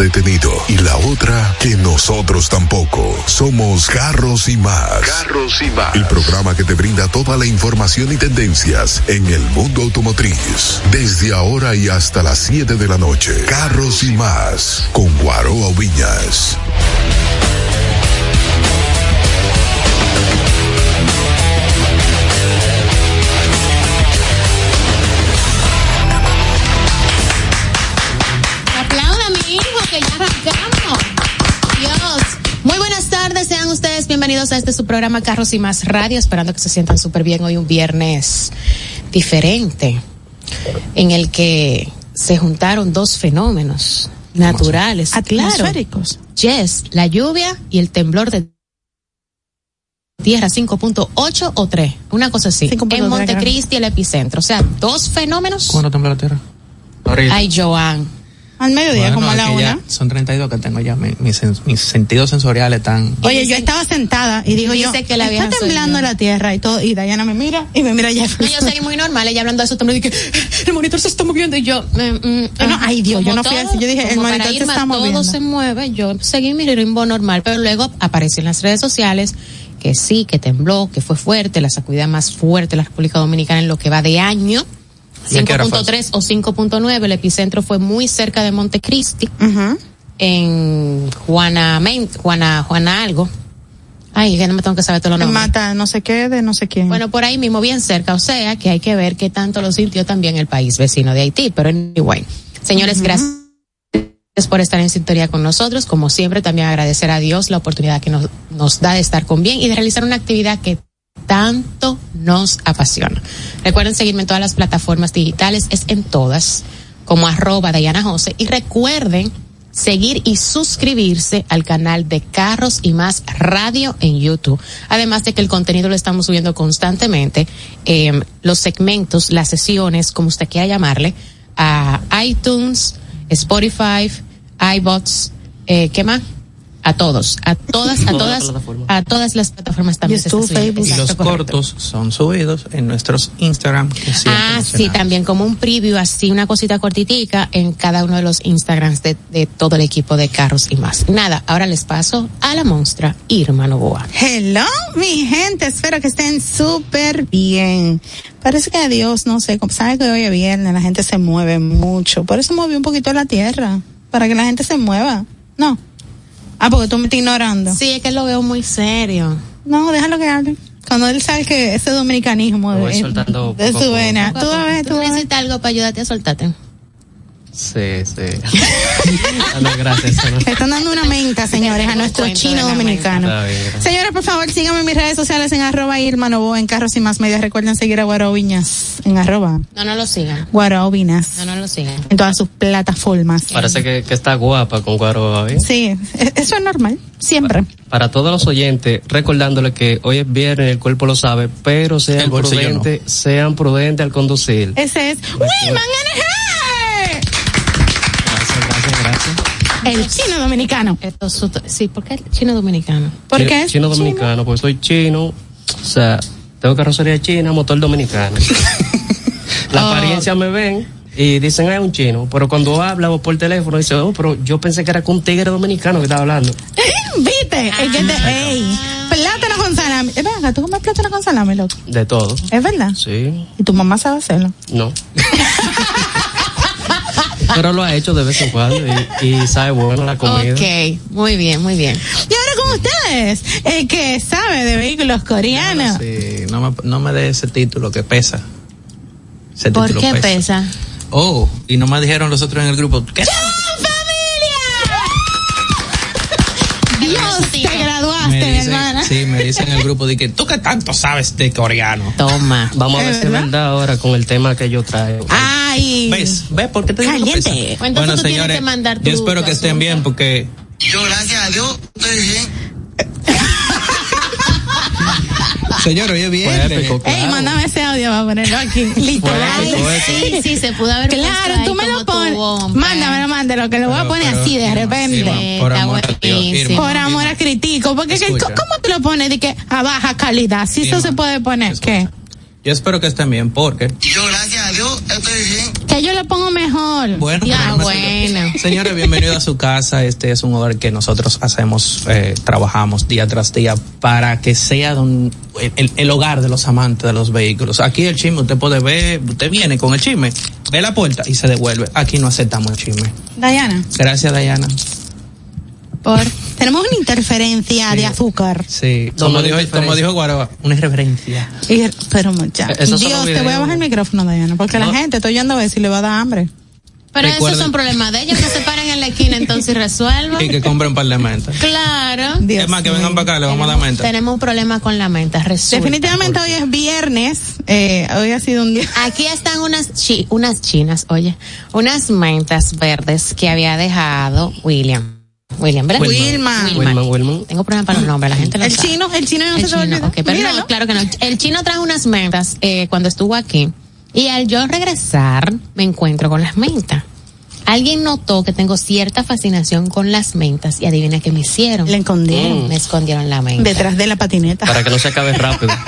detenido y la otra que nosotros tampoco. Somos Carros y más. Carros y más. El programa que te brinda toda la información y tendencias en el mundo automotriz. Desde ahora y hasta las 7 de la noche. Carros y más con Guaroa Viñas. Bienvenidos a este su programa Carros y Más Radio, esperando que se sientan súper bien hoy un viernes diferente, en el que se juntaron dos fenómenos naturales, claro. Atmosféricos. Yes, la lluvia y el temblor de tierra 5.8 o 3, una cosa así. 5.3 En. Montecristi el epicentro, o sea, dos fenómenos. ¿Cuándo tembló la tierra? Ahorita. Ay, Joan. Al mediodía, Bueno, como a la una. son 32 que tengo ya. Mi- mis, sen- mis sentidos sensoriales están. Oye, yo estaba sentada y digo y yo, dice que la está soy temblando yo. la tierra y todo, y Dayana me mira y me mira No, Jefferson. yo seguí muy normal, ella hablando de eso, y que el monitor se está moviendo y yo, mm, mm, ajá. ay, Dios, yo no fui todo- así, yo dije, el monitor se está todo moviendo. se mueve, yo seguí mi ritmo normal, pero luego apareció en las redes sociales que sí, que tembló, que fue fuerte, la sacudida más fuerte de la República Dominicana en lo que va de año. 5.3 o 5.9, el epicentro fue muy cerca de Montecristi, Ujú. en Juana, Juana, Juana algo. Ay, que no me tengo que saber todos los nombres. mata no sé qué de no sé quién. Bueno, por ahí mismo, bien cerca, o sea que hay que ver qué tanto lo sintió también el país vecino de Haití, pero anyway. Señores, gracias por estar en sintonía con nosotros. Como siempre, también agradecer a Dios la oportunidad que nos, nos da de estar con bien y de realizar una actividad que tanto nos apasiona. Recuerden seguirme en todas las plataformas digitales, es en todas, como arroba Diana Jose, y recuerden seguir y suscribirse al canal de Carros y Más Radio en YouTube. Además de que el contenido lo estamos subiendo constantemente, eh, los segmentos, las sesiones, como usted quiera llamarle, a iTunes, Spotify, iBots, eh, ¿qué más? A todos, a todas, a Todas las todas, plataformas. a todas las plataformas también. se YouTube. Facebook. Y los Exacto, cortos son subidos en nuestros Instagram. Ah, sí, también como un preview, así una cosita cortitica en cada uno de los Instagrams de, de todo el equipo de carros y más. Nada, ahora les paso a la monstrua Irma Novoa. Hello, mi gente, espero que estén súper bien. Parece que a Dios, no sé, como sabe que hoy es viernes, la gente se mueve mucho. Por eso movió un poquito la tierra, para que la gente se mueva. No. Ah, porque tú me estás ignorando. Sí, es que lo veo muy serio. No, déjalo que hable. Cuando él sabe que ese dominicanismo voy de, soltando de su poco. vena. Tú vas a ver, ¿Tú tú vas a ver. necesitas algo para ayudarte a soltarte? Sí, sí. Ah, no, gracias. no. Están dando una menta, señores, a nuestro chino dominicano. Señores, por favor, síganme en mis redes sociales en arroba Irma en Carros y Más Medios. Recuerden seguir a Guarao Viñas en arroba No, no lo sigan. Guarao Vinas No, no lo sigan. en todas sus plataformas. Parece que, que está guapa con Guaro ¿eh? Sí, e- eso es normal, siempre. Para todos los oyentes, recordándole que hoy es viernes, el cuerpo lo sabe, pero sean no. prudentes, sean prudentes al conducir. Ese es Wiman el chino dominicano. Es sí, ¿por qué el chino dominicano? ¿Por Chino- qué es Chino dominicano, pues soy chino, O sea, tengo carrocería china, motor dominicano. La Oh. apariencia me ven y dicen, "Ah, es un chino. Pero cuando habla o por teléfono, dice, oh, pero yo pensé que era con un tigre dominicano que estaba hablando. ¿Viste? Es que te, ey, plátano con salami. Eh, venga, tú comes plátano con salami, loco. De todo. Es verdad. Sí, Y tu mamá sabe hacerlo. no. pero lo ha hecho de vez en cuando y, y sabe bueno la comida. Ok, muy bien, muy bien. Y ahora con ustedes, el que sabe de vehículos coreanos. Sí, no me, no me dé ese título que pesa. Ese ¿Por qué pesa? Oh, y no me dijeron los otros en el grupo. ¿Qué? Dios, te graduaste, Me dicen, hermana. sí, me dicen en el grupo de que tú que tanto sabes de coreano. Toma. Vamos a ver ¿Es si verdad? ahora con el tema que yo traigo. Ay. ¿Ves? ¿Ves por qué te digo que Caliente. entonces tú tienes que mandar tu- yo espero que estén bien porque Yo, gracias a Dios, estoy bien. Señor, hoy es Fue viernes. épico, Ey, mándame ese audio para ponerlo aquí. Literal. épico, épico. Sí, sí, se pudo haber Claro, tú me lo pones. Mándamelo, mándalo, que lo voy a poner así de repente. Por amor a Por amor a critico, porque. ¿cómo te lo pones de que a baja calidad? Si eso se puede poner, ¿qué? Yo espero que estén bien porque Yo, gracias a Dios, estoy bien. Que yo lo pongo mejor. Bueno, Ya, bueno. Señores, bienvenidos a su casa. Este es un hogar que nosotros hacemos, eh, trabajamos día tras día para que sea don- el, el- el hogar de los amantes de los vehículos. Aquí el chisme, usted puede ver, usted viene con el chisme, ve la puerta y se devuelve. Aquí no aceptamos el chisme. Diana, Gracias, Dayana. Por tenemos una interferencia de azúcar. Sí, como dijo, como dijo Guaroa, una irreverencia. Y- pero mucha. Eh, esos son Dios, te voy a bajar el micrófono, Diana, porque la No. gente estoy yendo a ver si le va a dar hambre. Pero esos son problemas de ellos, que se paren en la esquina entonces y resuelvan. Y que compren un par de mentas. Claro. Dios Es más, que vengan para acá, le vamos a dar menta. Tenemos un problema con la menta, resulta. Definitivamente hoy es viernes. Eh, hoy ha sido un día. Aquí están unas chi- unas chinas, oye, unas mentas verdes que había dejado William. William, ¿verdad? Wilma. Wilman, Wilman. Tengo problemas para los nombres, la gente lo El sabe. chino, el chino no El se chino, pero Míralo. no, claro que no. El chino trajo unas mentas eh, cuando estuvo aquí y al yo regresar me encuentro con las mentas. Alguien notó que tengo cierta fascinación con las mentas y adivina qué me hicieron. Le escondieron. Me escondieron la menta. Detrás de la patineta. Para que no se acabe rápido.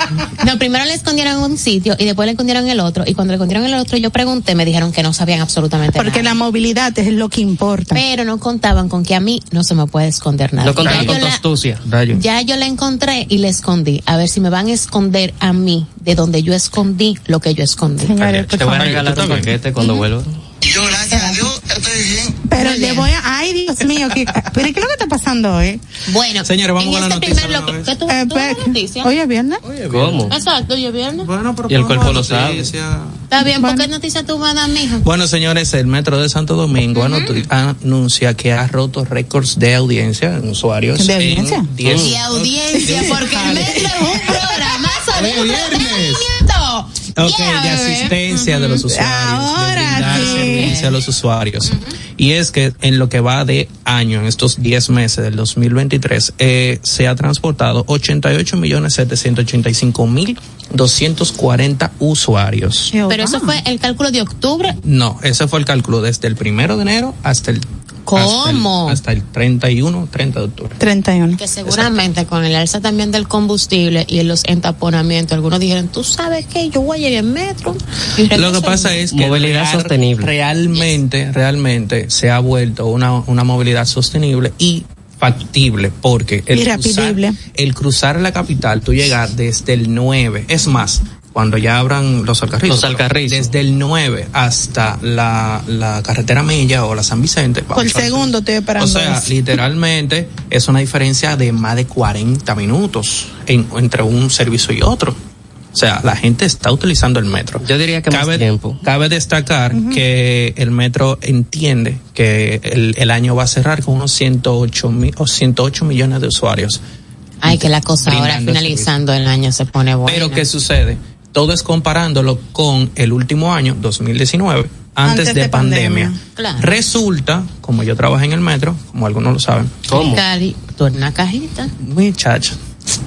No, primero le escondieron en un sitio y después le escondieron en el otro. Y cuando le escondieron en el otro, yo pregunté, me dijeron que no sabían absolutamente Porque la nada. movilidad es lo que importa. Pero no contaban con que a mí no se me puede esconder nada. No contaban con tu la- astucia. Rayo. Ya yo la encontré y la escondí. A ver si me van a esconder a mí de donde yo escondí lo que yo escondí. Te voy a regalar un paquete cuando vuelva. Yo, gracias a Dios, estoy bien. Pero Muy le bien. voy a. Ay, Dios mío, ¿qué, pero ¿qué es lo que está pasando hoy? Bueno, Señores, vamos en con la este noticia primer bloque-. ¿qué tú- Eh, tú pe- la noticia? Hoy es viernes. ¿Cómo? Exacto, yo viernes. Bueno, pero Y el cuerpo lo noticia. sabe. Está bien, ¿por Bueno. qué noticia tú vas a dar, mijo? Bueno, señores, el Metro de Santo Domingo anunci- anuncia que ha roto récords de audiencia en usuarios. ¿De en audiencia? 10 Y audiencia, porque el metro es un programazo de Ok, Yeah, de asistencia de los usuarios. Ahora de brindar sí. servicio a los usuarios. Y es que en lo que va de año, en estos 10 meses del 2023, eh, se ha transportado 88 millones 785 mil 240 usuarios. Pero eso fue el cálculo de octubre. No, ese fue el cálculo desde el primero de enero hasta el ¿Cómo? hasta el, hasta el 31, 30 de octubre. 31. Que seguramente con el alza también del combustible y en los entaponamientos, algunos dijeron, tú sabes que yo voy a ir en metro. Y Lo que pasa es que Movilidad sostenible. realmente, realmente se ha vuelto una, una movilidad sostenible y factible porque el cruzar, el cruzar la capital, tú llegas desde el 9, es más, cuando ya abran los alcarrizos, Los alcarrizos. desde el 9 hasta la, la carretera Mella o la San Vicente. Por segundo estoy esperando O sea, eso. literalmente es una diferencia de más de 40 minutos en- entre un servicio y otro. O sea, la gente está utilizando el metro. Yo diría que más cabe, tiempo. Cabe destacar que el metro entiende que el, el año va a cerrar con unos 108, mil, o 108 millones de usuarios. Ay, que la cosa ahora finalizando el año se pone buena. Pero ¿qué sucede? Todo es comparándolo con el último año, 2019, antes, Antes de, de pandemia. pandemia. Claro. Resulta, como yo trabajé en el metro, como algunos lo saben, ¿Cómo? Tú eres una cajita. muchacho.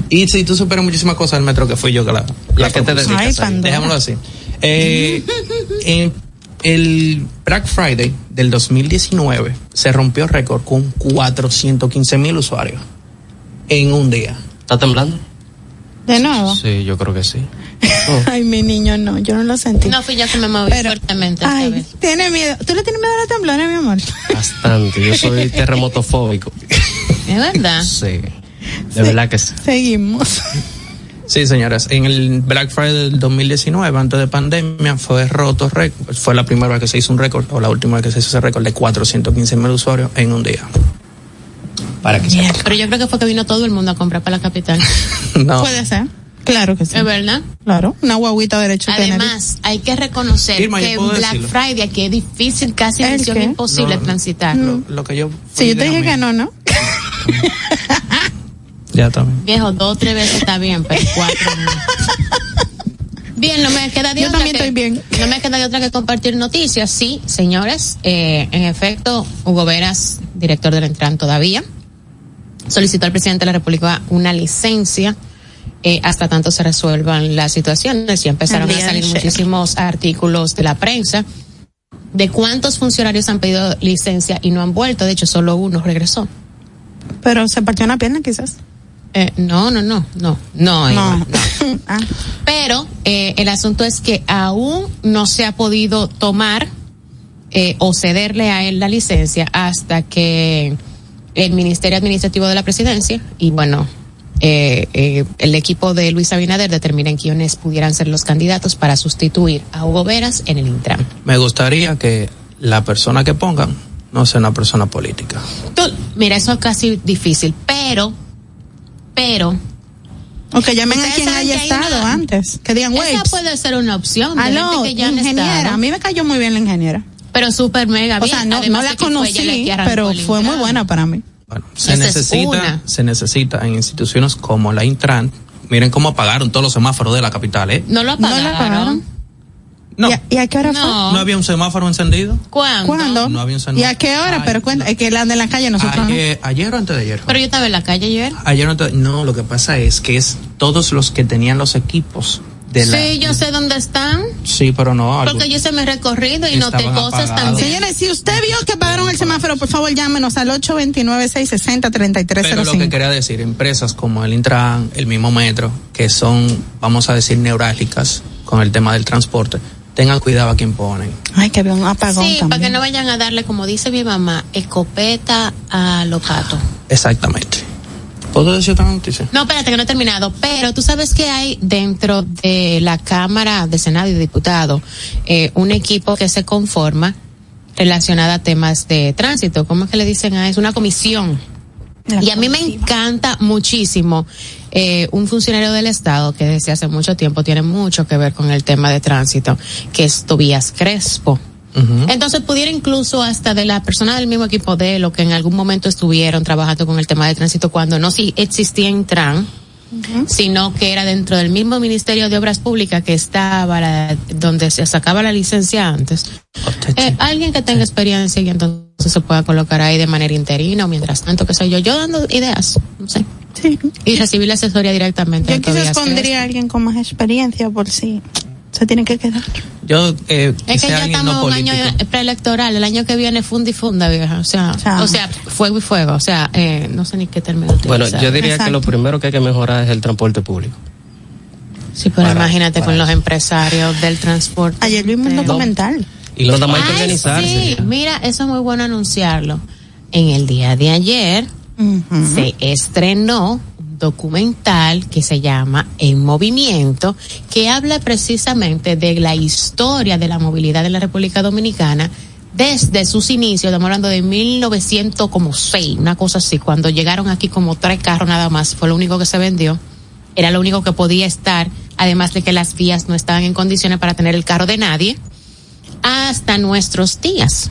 Y si tú superas muchísimas cosas del metro que fui yo que la, qué te dedicas Ay. Dejémoslo así. Eh, en el Black Friday del 2019 se rompió récord con 415 mil usuarios en un día. ¿Está temblando? De nuevo. Sí, yo creo que sí. Ay, mi niño, no, yo no lo sentí. No fui yo que me moví Pero- fuertemente esta Ay, vez. tiene miedo. ¿Tú le tienes miedo a los temblores, mi amor? Bastante. Yo soy terremotofóbico. Es verdad. Sí. De verdad que sí. Seguimos. Sí, señoras. En el Black Friday del 2019, antes de pandemia, fue roto récord. Fue la primera vez que se hizo un récord, o la última vez que se hizo ese récord de 415 mil usuarios en un día. Para que sepan. Pero yo creo que fue que vino todo el mundo a comprar para la capital. No. Puede ser. Claro que sí. Es verdad. Claro, una guaguita derecho. Además, hay que reconocer Irma, que Black decirlo. Friday aquí es difícil, casi ¿El misión imposible No, transitar. Lo, lo que yo. Si yo te dije que no, ¿no? Ya también. Viejo, dos o tres veces está bien, pero cuatro no. Bien, no me queda de Yo otra también que, estoy bien. No me queda de otra que compartir noticias. Sí, señores, eh, en efecto, Hugo Veras, director del Entran todavía, solicitó al presidente de la República una licencia eh, hasta tanto se resuelvan las situaciones. Y empezaron a salir muchísimos artículos de la prensa de cuántos funcionarios han pedido licencia y no han vuelto. De hecho, solo uno regresó. Pero se partió una pierna, quizás. Eh, no, no, no, no, No. Ah, Pero eh, el asunto es que aún no se ha podido tomar eh, o cederle a él la licencia hasta que el Ministerio Administrativo de la Presidencia y bueno, eh, eh, el equipo de Luis Abinader determinen quiénes pudieran ser los candidatos para sustituir a Hugo Veras en el Intran. Me gustaría que la persona que pongan no sea una persona política. Tú- mira, eso es casi difícil, pero, pero, o que llamen a quien haya estado una- antes. Que digan, esa puede ser una opción de Aló, gente que ya han ingeniera. estado. A mí me cayó muy bien la ingeniera. Pero súper mega O bien. sea, no, además no la fue conocí, pero fue muy buena para mí. Bueno, se Esa necesita, se necesita en instituciones como la Intran. Miren cómo apagaron todos los semáforos de la capital, ¿eh? No lo No apagaron. No, ¿Y, a, y a qué hora No. no había un semáforo encendido. ¿Cuándo? fue? ¿Cuándo? No había un ¿Y semáforo. a qué hora? Ay, pero cuenta, es que la de la calle nosotros no. Ayer, ayer o antes de ayer. Pero yo estaba en la calle ayer. Ayer o antes de- no, lo que pasa es que es todos los que tenían los equipos de la. Sí, yo sé dónde están. Sí, pero no. algo- Porque yo hice mi recorrido y noté Estaban cosas apagados. también. Señores, si usted vio que pagaron el semáforo, por favor llámenos al 829-660-3305. Pero lo que quería decir, empresas como el Intran, el mismo Metro, que son, vamos a decir, neurálgicas con el tema del transporte, tengan cuidado a quien ponen. Ay, que había un apagón Sí, también. para que no vayan a darle, como dice mi mamá, escopeta a los patos. Exactamente. ¿Puedo decir otra noticia? No, espérate que no he terminado. Pero tú sabes que hay dentro de la Cámara de Senado y Diputados eh, un equipo que se conforma relacionada a temas de tránsito. ¿Cómo es que le dicen a eso? Una comisión. La y a mí me encanta muchísimo eh, un funcionario del Estado que desde hace mucho tiempo tiene mucho que ver con el tema de tránsito, que es Tobías Crespo. Entonces pudiera incluso hasta de la persona del mismo equipo de él o que en algún momento estuvieron trabajando con el tema de tránsito cuando no si existía Intran, sino que era dentro del mismo Ministerio de Obras Públicas que estaba la- donde se sacaba la licencia antes. Eh, alguien que tenga experiencia y entonces se pueda colocar ahí de manera interina o mientras tanto, qué sé yo, yo dando ideas, no sé. Sí. Y recibir la asesoría directamente. Yo quizás pondría a alguien con más experiencia por si se tiene que quedar. Yo, eh, Es que ya estamos no en un año preelectoral, el año que viene funda y funda, vieja. O sea, O sea, o sea, fuego y fuego. O sea, eh, no sé ni qué término Bueno, utilizar. yo diría que lo primero que hay que mejorar es el transporte público. Sí, pero Para- imagínate para con los empresarios del transporte. Ayer vimos un Eh, documental. Y no nada más hay que organizarse. sí, mira, eso es muy bueno anunciarlo. En el día de ayer se estrenó documental que se llama En Movimiento, que habla precisamente de la historia de la movilidad en la República Dominicana desde sus inicios, estamos hablando de 1906, una cosa así, cuando llegaron aquí como tres carros nada más, fue lo único que se vendió, era lo único que podía estar, además de que las vías no estaban en condiciones para tener el carro de nadie, hasta nuestros días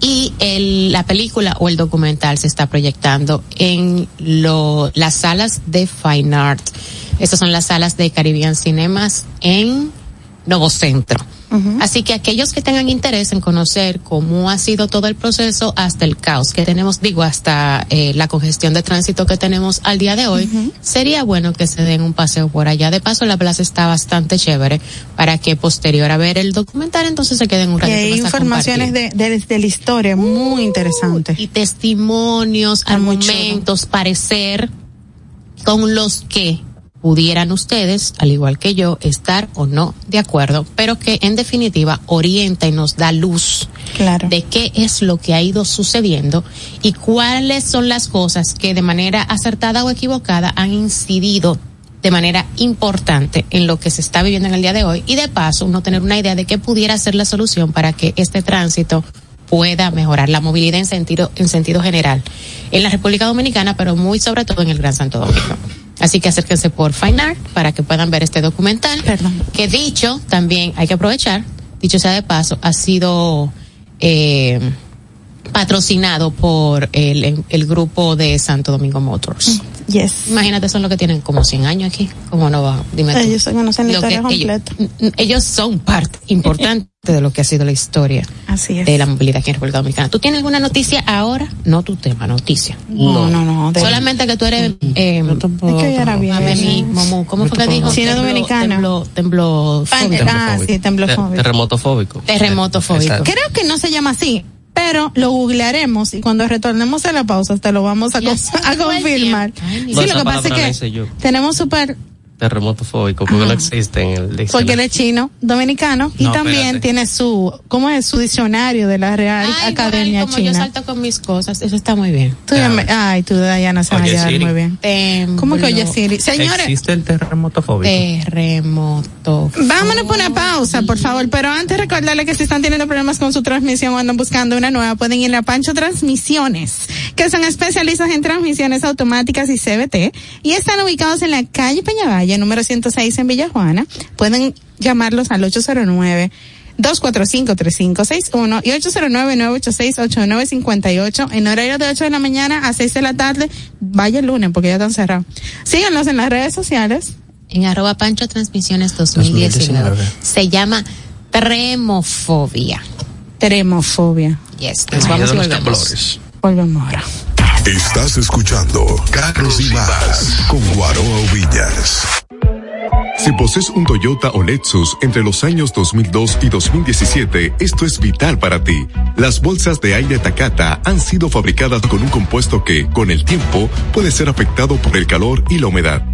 y el, la película o el documental se está proyectando en lo, las salas de Fine Art. Estas son las salas de Caribbean Cinemas en Así que aquellos que tengan interés en conocer cómo ha sido todo el proceso hasta el caos que tenemos, digo, hasta eh, la congestión de tránsito que tenemos al día de hoy, sería bueno que se den un paseo por allá. De paso, la plaza está bastante chévere para que posterior a ver el documental, entonces se queden un Y ratito hay más a informaciones de, de, de la historia muy interesantes. y testimonios, Está argumentos, parecer con los que pudieran ustedes, al igual que yo, estar o no de acuerdo, pero que en definitiva orienta y nos da luz Claro. de qué es lo que ha ido sucediendo y cuáles son las cosas que de manera acertada o equivocada han incidido de manera importante en lo que se está viviendo en el día de hoy y de paso uno tener una idea de qué pudiera ser la solución para que este tránsito pueda mejorar la movilidad en sentido en sentido general en la República Dominicana, pero muy sobre todo en el Gran Santo Domingo. Así que acérquense por Fine Art para que puedan ver este documental. Perdón. Que dicho, también hay que aprovechar, dicho sea de paso, ha sido eh, patrocinado por el, el grupo de Santo Domingo Motors. Yes. Imagínate, son los que tienen como 100 años aquí. ¿Cómo no va? Dime tú. Ellos se conocen la Lo que historia ellos, completa. ellos son parte importante de lo que ha sido la historia Así es. de la movilidad aquí en República Dominicana. ¿Tú tienes alguna noticia ahora? No tu tema, noticia. No, no, no. de- Solamente que tú eres... Eh, Es que yo era bien. ¿Cómo fue que dijo? Chino Tembló- dominicana. Tembló, ah, sí, temblofóbico. Terremotofóbico. terremotofóbico. Exacto. Creo que no se llama así, pero lo googlearemos y cuando retornemos a la pausa te lo vamos a, confirmar. Ay, Sí, lo que pasa es que tenemos súper, Terremotofóbico, porque no existe en el diccionario. porque él es chino, dominicano, y No, también espérate. tiene su, ¿cómo es? Su diccionario de la Real Ay, Academia como yo salto con mis cosas, eso está muy bien. Tú ya me- ay, tú, Dayana, se va a muy bien. Tembló, ¿Cómo que oye Siri? Señores, ¿Existe el terremotofóbico? Terremoto. Vámonos por una pausa, por favor. Pero antes recordarle que si están teniendo problemas con su transmisión o andan buscando una nueva, pueden ir a Pancho Transmisiones, que son especialistas en transmisiones automáticas y CBT, y están ubicados en la calle Peñavalle, número 106 en Villajuana. Pueden llamarlos al 809 245-3561 y 809-986-8958 en horario de 8 de la mañana a 6 de la tarde. Vaya el lunes porque ya están cerrados. Síganos en las redes sociales. En arroba Pancho Transmisiones 2019. 2019. Se llama Tremofobia. Teremofobia. Yes, nos vamos a y los volvemos. Volvemos ahora. Estás escuchando Carros y Más con Guaroa Villas. Si posees un Toyota o Lexus entre los años 2002 y 2017, esto es vital para ti. Las bolsas de aire Takata han sido fabricadas con un compuesto que, con el tiempo, puede ser afectado por el calor y la humedad.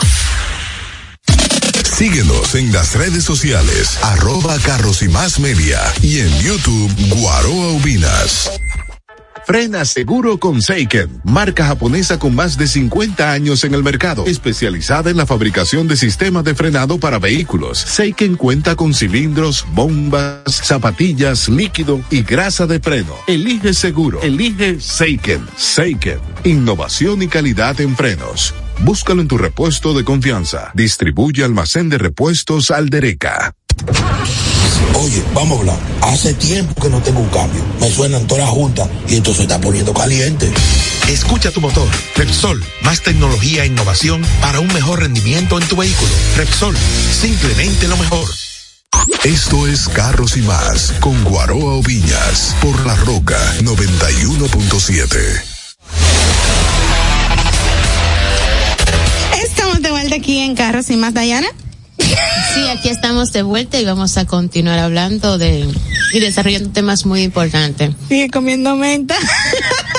Síguenos en las redes sociales, arroba Carros y Más Media y en YouTube Guaroa Ubinas. Frena seguro con Seiken, marca japonesa con más de 50 años en el mercado, especializada en la fabricación de sistemas de frenado para vehículos. Seiken cuenta con cilindros, bombas, zapatillas, líquido y grasa de freno. Elige seguro, elige Seiken. Seiken, innovación y calidad en frenos. Búscalo en tu repuesto de confianza. Distribuye almacén de repuestos Aldereca. Oye, vamos a hablar. Hace tiempo que no tengo un cambio. Me suenan todas las juntas y esto se está poniendo caliente. Escucha tu motor. Repsol, más tecnología e innovación para un mejor rendimiento en tu vehículo. Repsol, simplemente lo mejor. Esto es Carros y Más con Guaroa Oviñas por La Roca 91.7. De vuelta aquí en Carros y Más, Dayana. Sí, aquí estamos de vuelta y vamos a continuar hablando de y desarrollando temas muy importantes. Sigue comiendo menta.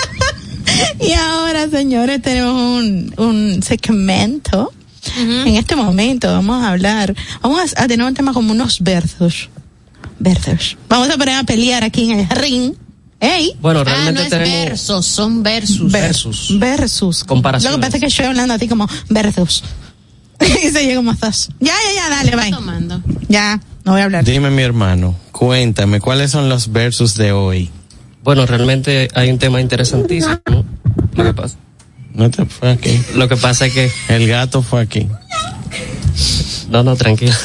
y ahora, señores, tenemos un, un segmento. En este momento vamos a hablar, vamos a, a tener un tema como unos versos. Versos. Vamos a poner a pelear aquí en el ring. ¡Ey! Bueno, Ah, realmente no es tenemos versos, son versus. Ver- Versus. Versus. Comparaciones. Lo que pasa es que estoy hablando a ti como versus. y se llega más fácil. Ya, ya, ya, dale, bye. Tomando. Ya, no voy a hablar. Dime, mi hermano, cuéntame, ¿cuáles son los versos de hoy? Bueno, realmente hay un tema interesantísimo. Lo que pasa, No te fue aquí. lo que pasa es que, El gato fue aquí. no, no, tranquilo.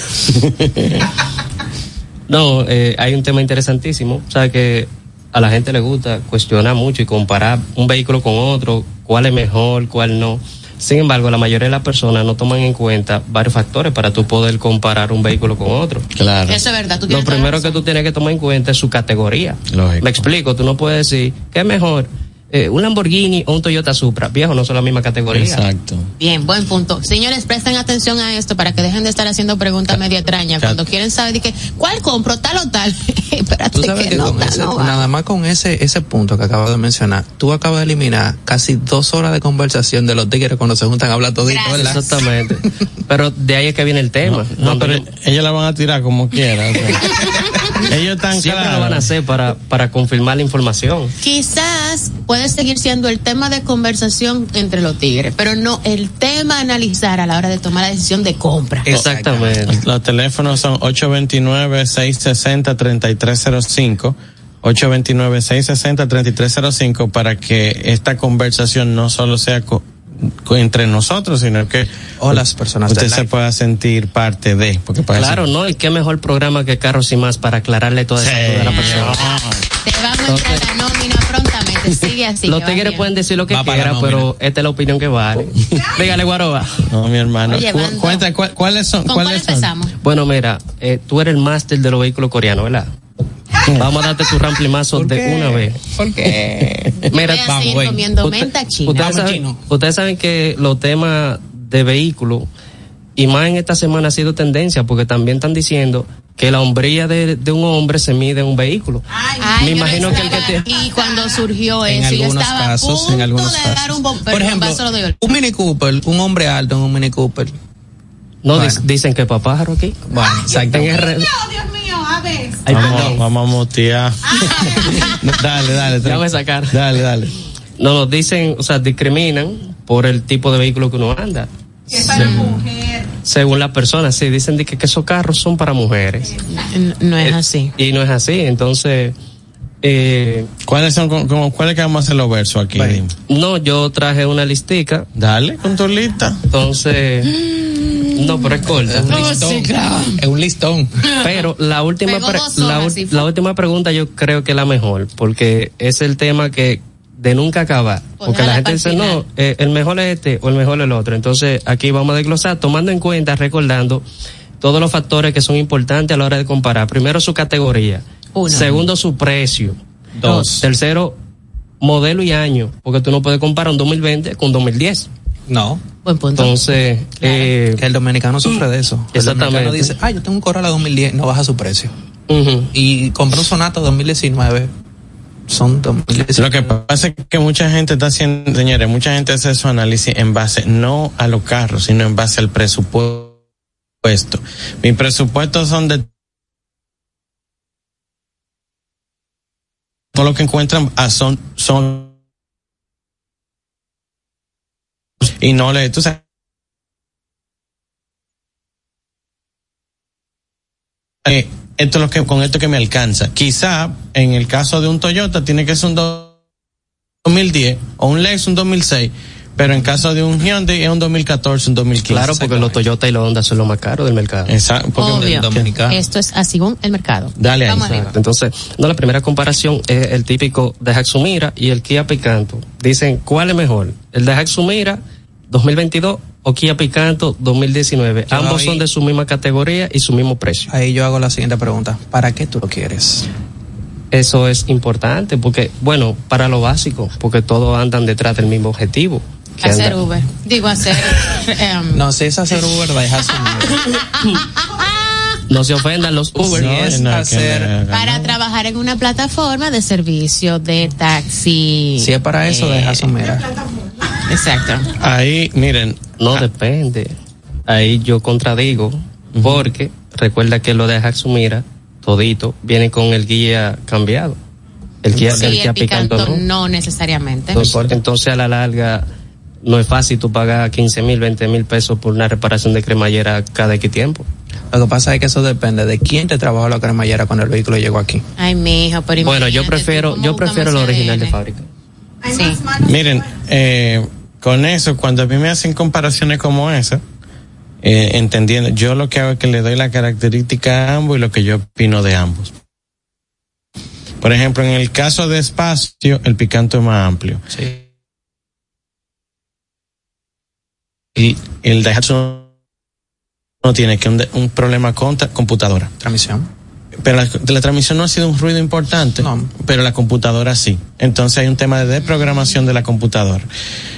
No, eh, hay un tema interesantísimo. O sea que a la gente le gusta cuestionar mucho y comparar un vehículo con otro, cuál es mejor, cuál no. Sin embargo, la mayoría de las personas no toman en cuenta varios factores para tú poder comparar un vehículo con otro. Claro. Eso es verdad. Tú Lo primero que tú tienes que tomar en cuenta es su categoría. Lógico. Me explico, tú no puedes decir, ¿qué es mejor? Eh, ¿Un Lamborghini o un Toyota Supra? Viejo, no son la misma categoría. Exacto. Bien, buen punto. Señores, presten atención a esto para que dejen de estar haciendo preguntas media extrañas. Cuando quieren saber de que, ¿cuál compro? Tal o tal. Espérate Tú sabes que que no, ese- no nada más con ese ese punto que acabas de mencionar, tú acabas de eliminar casi dos horas de conversación de los tigres cuando se juntan a hablar todito. ¿verdad? Exactamente. Pero de ahí es que viene el tema. No, pero ellos la van a tirar como quieran. o sea. ellos están siempre claros. lo van a hacer para, para confirmar la información. Quizás puede seguir siendo el tema de conversación entre los tigres, pero no el tema a analizar a la hora de tomar la decisión de compra. Exactamente. Los teléfonos son 829-660-3305. 829-660-3305 para que esta conversación no solo sea co- entre nosotros, sino que O las personas usted se pueda sentir parte de. Porque Claro, ¿no? Y qué mejor programa que Carros y más para aclararle toda esa duda a la persona. Te vamos a entrar la nómina prontamente. Sigue así. Los tigres pueden decir lo que quieran, pero esta es la opinión que vale. Dígale, Guaroba. No, mi hermano. Oye, Cu- Bando. cuenta, cu- ¿cuáles son? ¿Con cuál ¿Cuáles son? empezamos? Bueno, mira, eh, tú eres el máster de los vehículos coreanos, ¿verdad? Vamos a darte tu ramplimazo de una vez. ¿Por qué? Mira, Voy a vamos, seguir comiendo Usted- menta china. Ustedes Vamos, saben, chino. ustedes saben que los temas de vehículos, y más en esta semana ha sido tendencia, porque también están diciendo que la hombría de, de un hombre se mide en un vehículo. Ay, Me imagino que el que te- aquí cuando surgió en eso, yo algunos estaba a casos, punto en algunos de casos. dar un Por ejemplo, paso lo doy yo. un Mini Cooper, un hombre alto en un Mini Cooper. No, Bueno. dicen que papájaro aquí. Bueno, exacto. En R- Dios mío, Ay, Vamos, vamos a mutear. No, dale, dale. Ya tranqui- voy a sacar. Dale, dale. No, nos dicen, o sea, discriminan por el tipo de vehículo que uno anda. Según las personas, sí, dicen que, que esos carros son para mujeres. No es así. Y no es así, entonces, eh, ¿Cuáles son, con- con- cuáles que vamos a hacer los versos aquí? Bueno. No, yo traje una listica, Dale, con tu lista. entonces, no, pero es corta. Es un listón. Pero la última, Pegó pre- dos la, sí, fue. la última pregunta yo creo que es la mejor, porque es el tema que de nunca acabar. Pues Porque la gente dice, no, eh, el mejor es este o el mejor es el otro. Entonces aquí vamos a desglosar, tomando en cuenta, recordando todos los factores que son importantes a la hora de comparar. Primero su categoría. Uno. Segundo su precio. Dos. Tercero, modelo y año, porque tú no puedes comparar un 2020 con 2010. No. Buen punto. Entonces, eh, Que el dominicano sufre de eso. El Exactamente. dominicano dice, ah, yo tengo un Corolla 2010, no baja su precio. Y compré un Sonata 2019, son 2019. Lo que pasa es que mucha gente está haciendo, señores, mucha gente hace su análisis en base no a los carros, sino en base al presupuesto. Mis presupuestos son de todo lo que encuentran ah, son son y no le tú sabes eh, esto es lo que con esto que me alcanza. Quizá en el caso de un Toyota tiene que ser un do- 2010 o un Lexus un 2006, pero en caso de un Hyundai es un 2014, un 2015. claro, porque los Toyota y los Honda son los más caros del mercado. Exacto, porque Obvio. Esto es así según el mercado. Dale ahí. Vamos arriba. Exacto. Entonces, no, la primera comparación es el típico de Haxumira y el Kia Picanto. Dicen, ¿cuál es mejor? ¿El de Haxumira 2022 o Kia Picanto 2019? Yo Ambos ahí- son de su misma categoría y su mismo precio. Ahí yo hago la siguiente pregunta. ¿Para qué tú lo quieres? Eso es importante porque, bueno, para lo básico, porque todos andan detrás del mismo objetivo. que Hacer anda- Uber. Digo, hacer. em, No, si es hacer Uber, deja su número. No se ofendan los Uber. Sí, es no, hacer- para ¿no? trabajar en una plataforma de servicio de taxi. Si es para eso, Eh, deja su mira. Exacto. Ahí, miren, No depende. Ahí yo contradigo, porque recuerda que lo de Haxumira, todito, viene con el guía cambiado. El guía, Sí, el el guía Picanto picanto no. no necesariamente. Entonces, entonces, a la larga no es fácil tú pagar 15 mil, 20 mil pesos por una reparación de cremallera cada X tiempo. Lo que pasa es que eso depende de quién te trabajó la cremallera cuando el vehículo llegó aquí. Ay, mi hijo, pero Bueno, yo prefiero, ¿cómo yo prefiero lo original de fábrica. Sí. Miren, eh, con eso, cuando a mí me hacen comparaciones como esa, eh, entendiendo, yo lo que hago es que le doy la característica a ambos y lo que yo opino de ambos. Por ejemplo, en el caso de espacio, el picanto es más amplio. Sí. Y el Daihatsu no tiene que un, de- un problema con ta- computadora. Transmisión. Pero la, la transmisión no ha sido un ruido importante, No. pero la computadora sí. Entonces hay un tema de desprogramación de la computadora.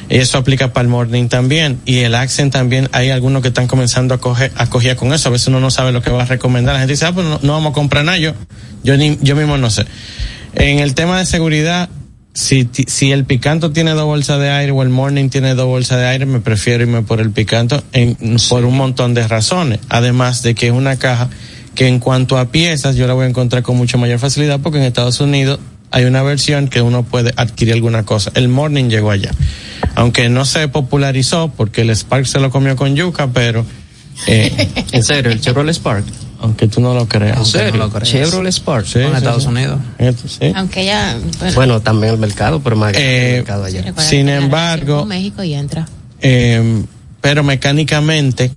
Y eso aplica para el morning también. Y el Accent también, hay algunos que están comenzando a coger, a coger con eso. A veces uno no sabe lo que va a recomendar. La gente dice, ah, pues no, no vamos a comprar nada. Yo, yo, ni, yo mismo no sé. En el tema de seguridad, si, si el picanto tiene dos bolsas de aire o el morning tiene dos bolsas de aire, me prefiero irme por el picanto en, por un montón de razones. Además de que es una caja que en cuanto a piezas yo la voy a encontrar con mucha mayor facilidad porque en Estados Unidos hay una versión que uno puede adquirir alguna cosa. El morning llegó allá. Aunque no se popularizó porque el Spark se lo comió con yuca, pero eh, En serio, el Chevrolet Spark. aunque tú no lo creas. En serio. no lo crees. Chevrolet Spark. Sí, en sí, Estados sí. Unidos. Esto, sí. Aunque ya. Bueno, Bueno, también el mercado, pero más Eh, el mercado allá. sin embargo- México y entra. Eh, pero mecánicamente,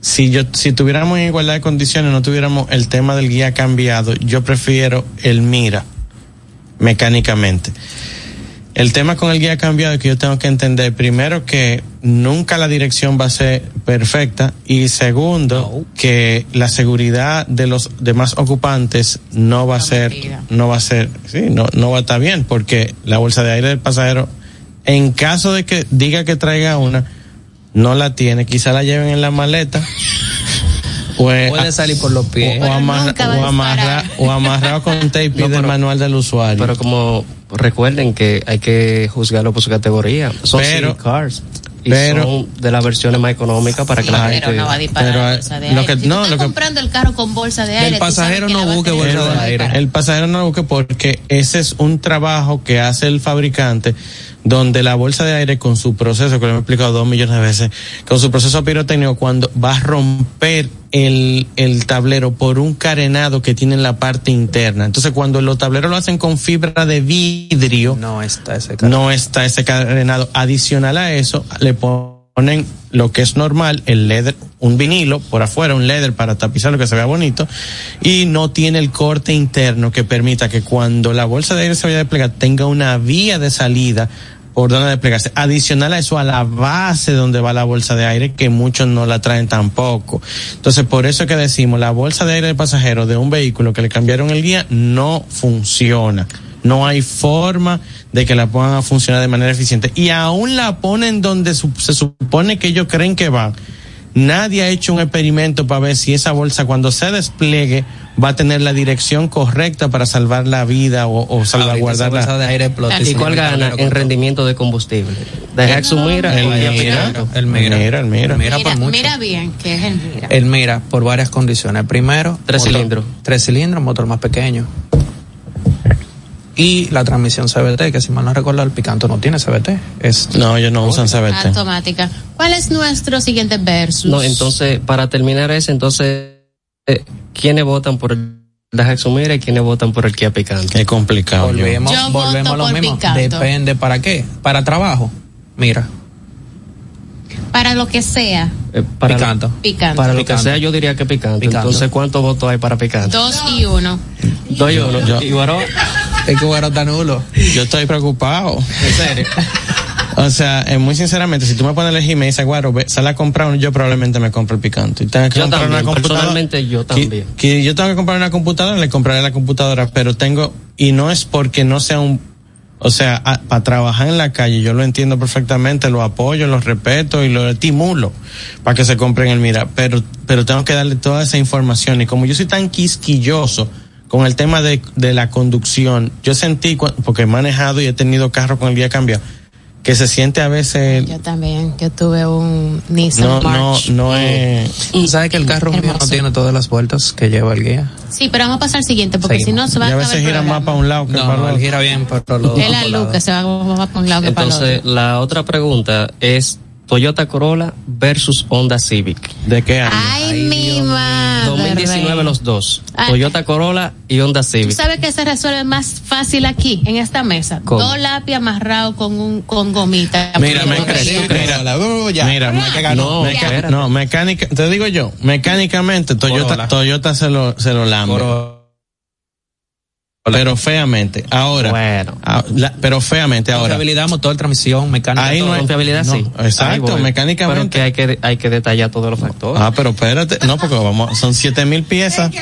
si yo, si tuviéramos en igualdad de condiciones, no tuviéramos el tema del guía cambiado, yo prefiero el Mira, mecánicamente. El tema con el guía cambiado es que yo tengo que entender primero que nunca la dirección va a ser perfecta y segundo que la seguridad de los demás ocupantes no va a ser no va a ser sí no no va a estar bien porque la bolsa de aire del pasajero en caso de que diga que traiga una no la tiene quizá la lleven en la maleta o, eh, Puede salir por los o, pies. o Pero amarra- o amarra- o amarrado con tape No, del pero- manual del usuario Pero como recuerden que hay que juzgarlo por su categoría. Son Pero- city cars. Y pero- son de las versiones más económicas para que la pero gente... no va a disparar pero, la eh, bolsa de lo aire. que- si no, estás lo que- comprando el carro con bolsa de El aire, sabes pasajero no la busque bolsa de aire. El pasajero no busque porque ese es un trabajo que hace el fabricante donde la bolsa de aire con su proceso, que lo he explicado dos millones de veces, con su proceso pirotécnico, cuando va a romper el, el tablero por un carenado que tiene en la parte interna. Entonces, cuando los tableros lo hacen con fibra de vidrio, No está ese carro. no está ese carenado. Adicional a eso, le ponen lo que es normal, el leather, un vinilo por afuera, un leather para tapizar lo que se vea bonito, y no tiene el corte interno que permita que cuando la bolsa de aire se vaya a desplegar tenga una vía de salida por donde desplegarse. Adicional a eso, a la base donde va la bolsa de aire, que muchos no la traen tampoco. Entonces, por eso es que decimos, la bolsa de aire de pasajero de un vehículo que le cambiaron el guía no funciona. No hay forma de que la pongan a funcionar de manera eficiente. Y aún la ponen donde su- se supone que ellos creen que van. Nadie ha hecho un experimento para ver si esa bolsa cuando se despliegue va a tener la dirección correcta para salvar la vida o, o salvaguardar bolsa la... de aire explota ¿Y cuál gana el rendimiento de combustible? ¿De su mira El mira? El mira. El mira, el mira. El mira Mira, por mucho. mira bien que es el mira. El mira por varias condiciones. Primero, Tres cilindros. Tres cilindros, motor más pequeño. Y la transmisión CBT, que si mal no recuerdo, el Picanto no tiene CBT. Es No, ellos no usan CBT. Automática. ¿Cuál es nuestro siguiente versus? No, entonces, para terminar ese, entonces, eh, ¿quiénes votan por el Daihatsu Mira y quiénes votan por el Kia Picante? Es complicado. volvemos, Yo volvemos a lo mismo. Picanto. Depende para qué. Para trabajo. Mira, Para lo que sea. Eh, para, Picanto. Picante. Para lo que Picante. sea, yo diría que Picante. Picante. Entonces, ¿cuántos votos hay para Picante? Dos y uno. Dos y uno. yo- ¿Y Guaró? Es que bueno está nulo. Yo estoy preocupado. ¿En serio? O sea, eh, muy sinceramente, si tú me pones a elegir y me dices, Guaro, ve, sal a comprar uno, yo probablemente me compro el picante. Y tengo que Yo comprar también, una computadora. personalmente yo Que- también. Que, yo tengo que comprar una computadora, le compraré la computadora, pero tengo, y no es porque no sea un, o sea, para trabajar en la calle, yo lo entiendo perfectamente, lo apoyo, lo respeto y lo estimulo para que se compren el Mira, pero, pero tengo que darle toda esa información y como yo soy tan quisquilloso con el tema de, de la conducción, yo sentí, cua- porque he manejado y he tenido carro con el guía cambiado, que se siente a veces Yo también, yo tuve un Nissan no no March. no es ¿Sabes que el carro mío no tiene todas las vueltas que lleva el guía? Sí, pero vamos a pasar al siguiente, porque Seguimos. si no se va y a a acabar veces el gira más para un lado que para No, el no, él otro. gira bien por los Es la luz que se va más para un lado que para el Entonces, otro. la otra pregunta es Toyota Corolla versus Honda Civic. ¿De qué año? Ay, mi madre. 2019 los dos. Ay. Toyota Corolla y Honda Tú Civic. sabes que se resuelve más fácil aquí, en esta mesa. ¿Cómo? Dos lápiz amarrados con un con gomita. Mira, me mira, mira, me- No, meca- espérate. no, mecánica, te digo yo, mecánicamente Toyota, Corolla. Toyota se lo, se lo lambe. Pero feamente. Ahora, Bueno. la- pero feamente ahora. Confiabilidad, motor, transmisión, mecánica. Ahí todo. no Confiabilidad no, sí. exacto, Ahí mecánicamente. Pero que hay que, hay que detallar todos los factores. Ah, pero espérate, no, porque vamos, son siete mil piezas.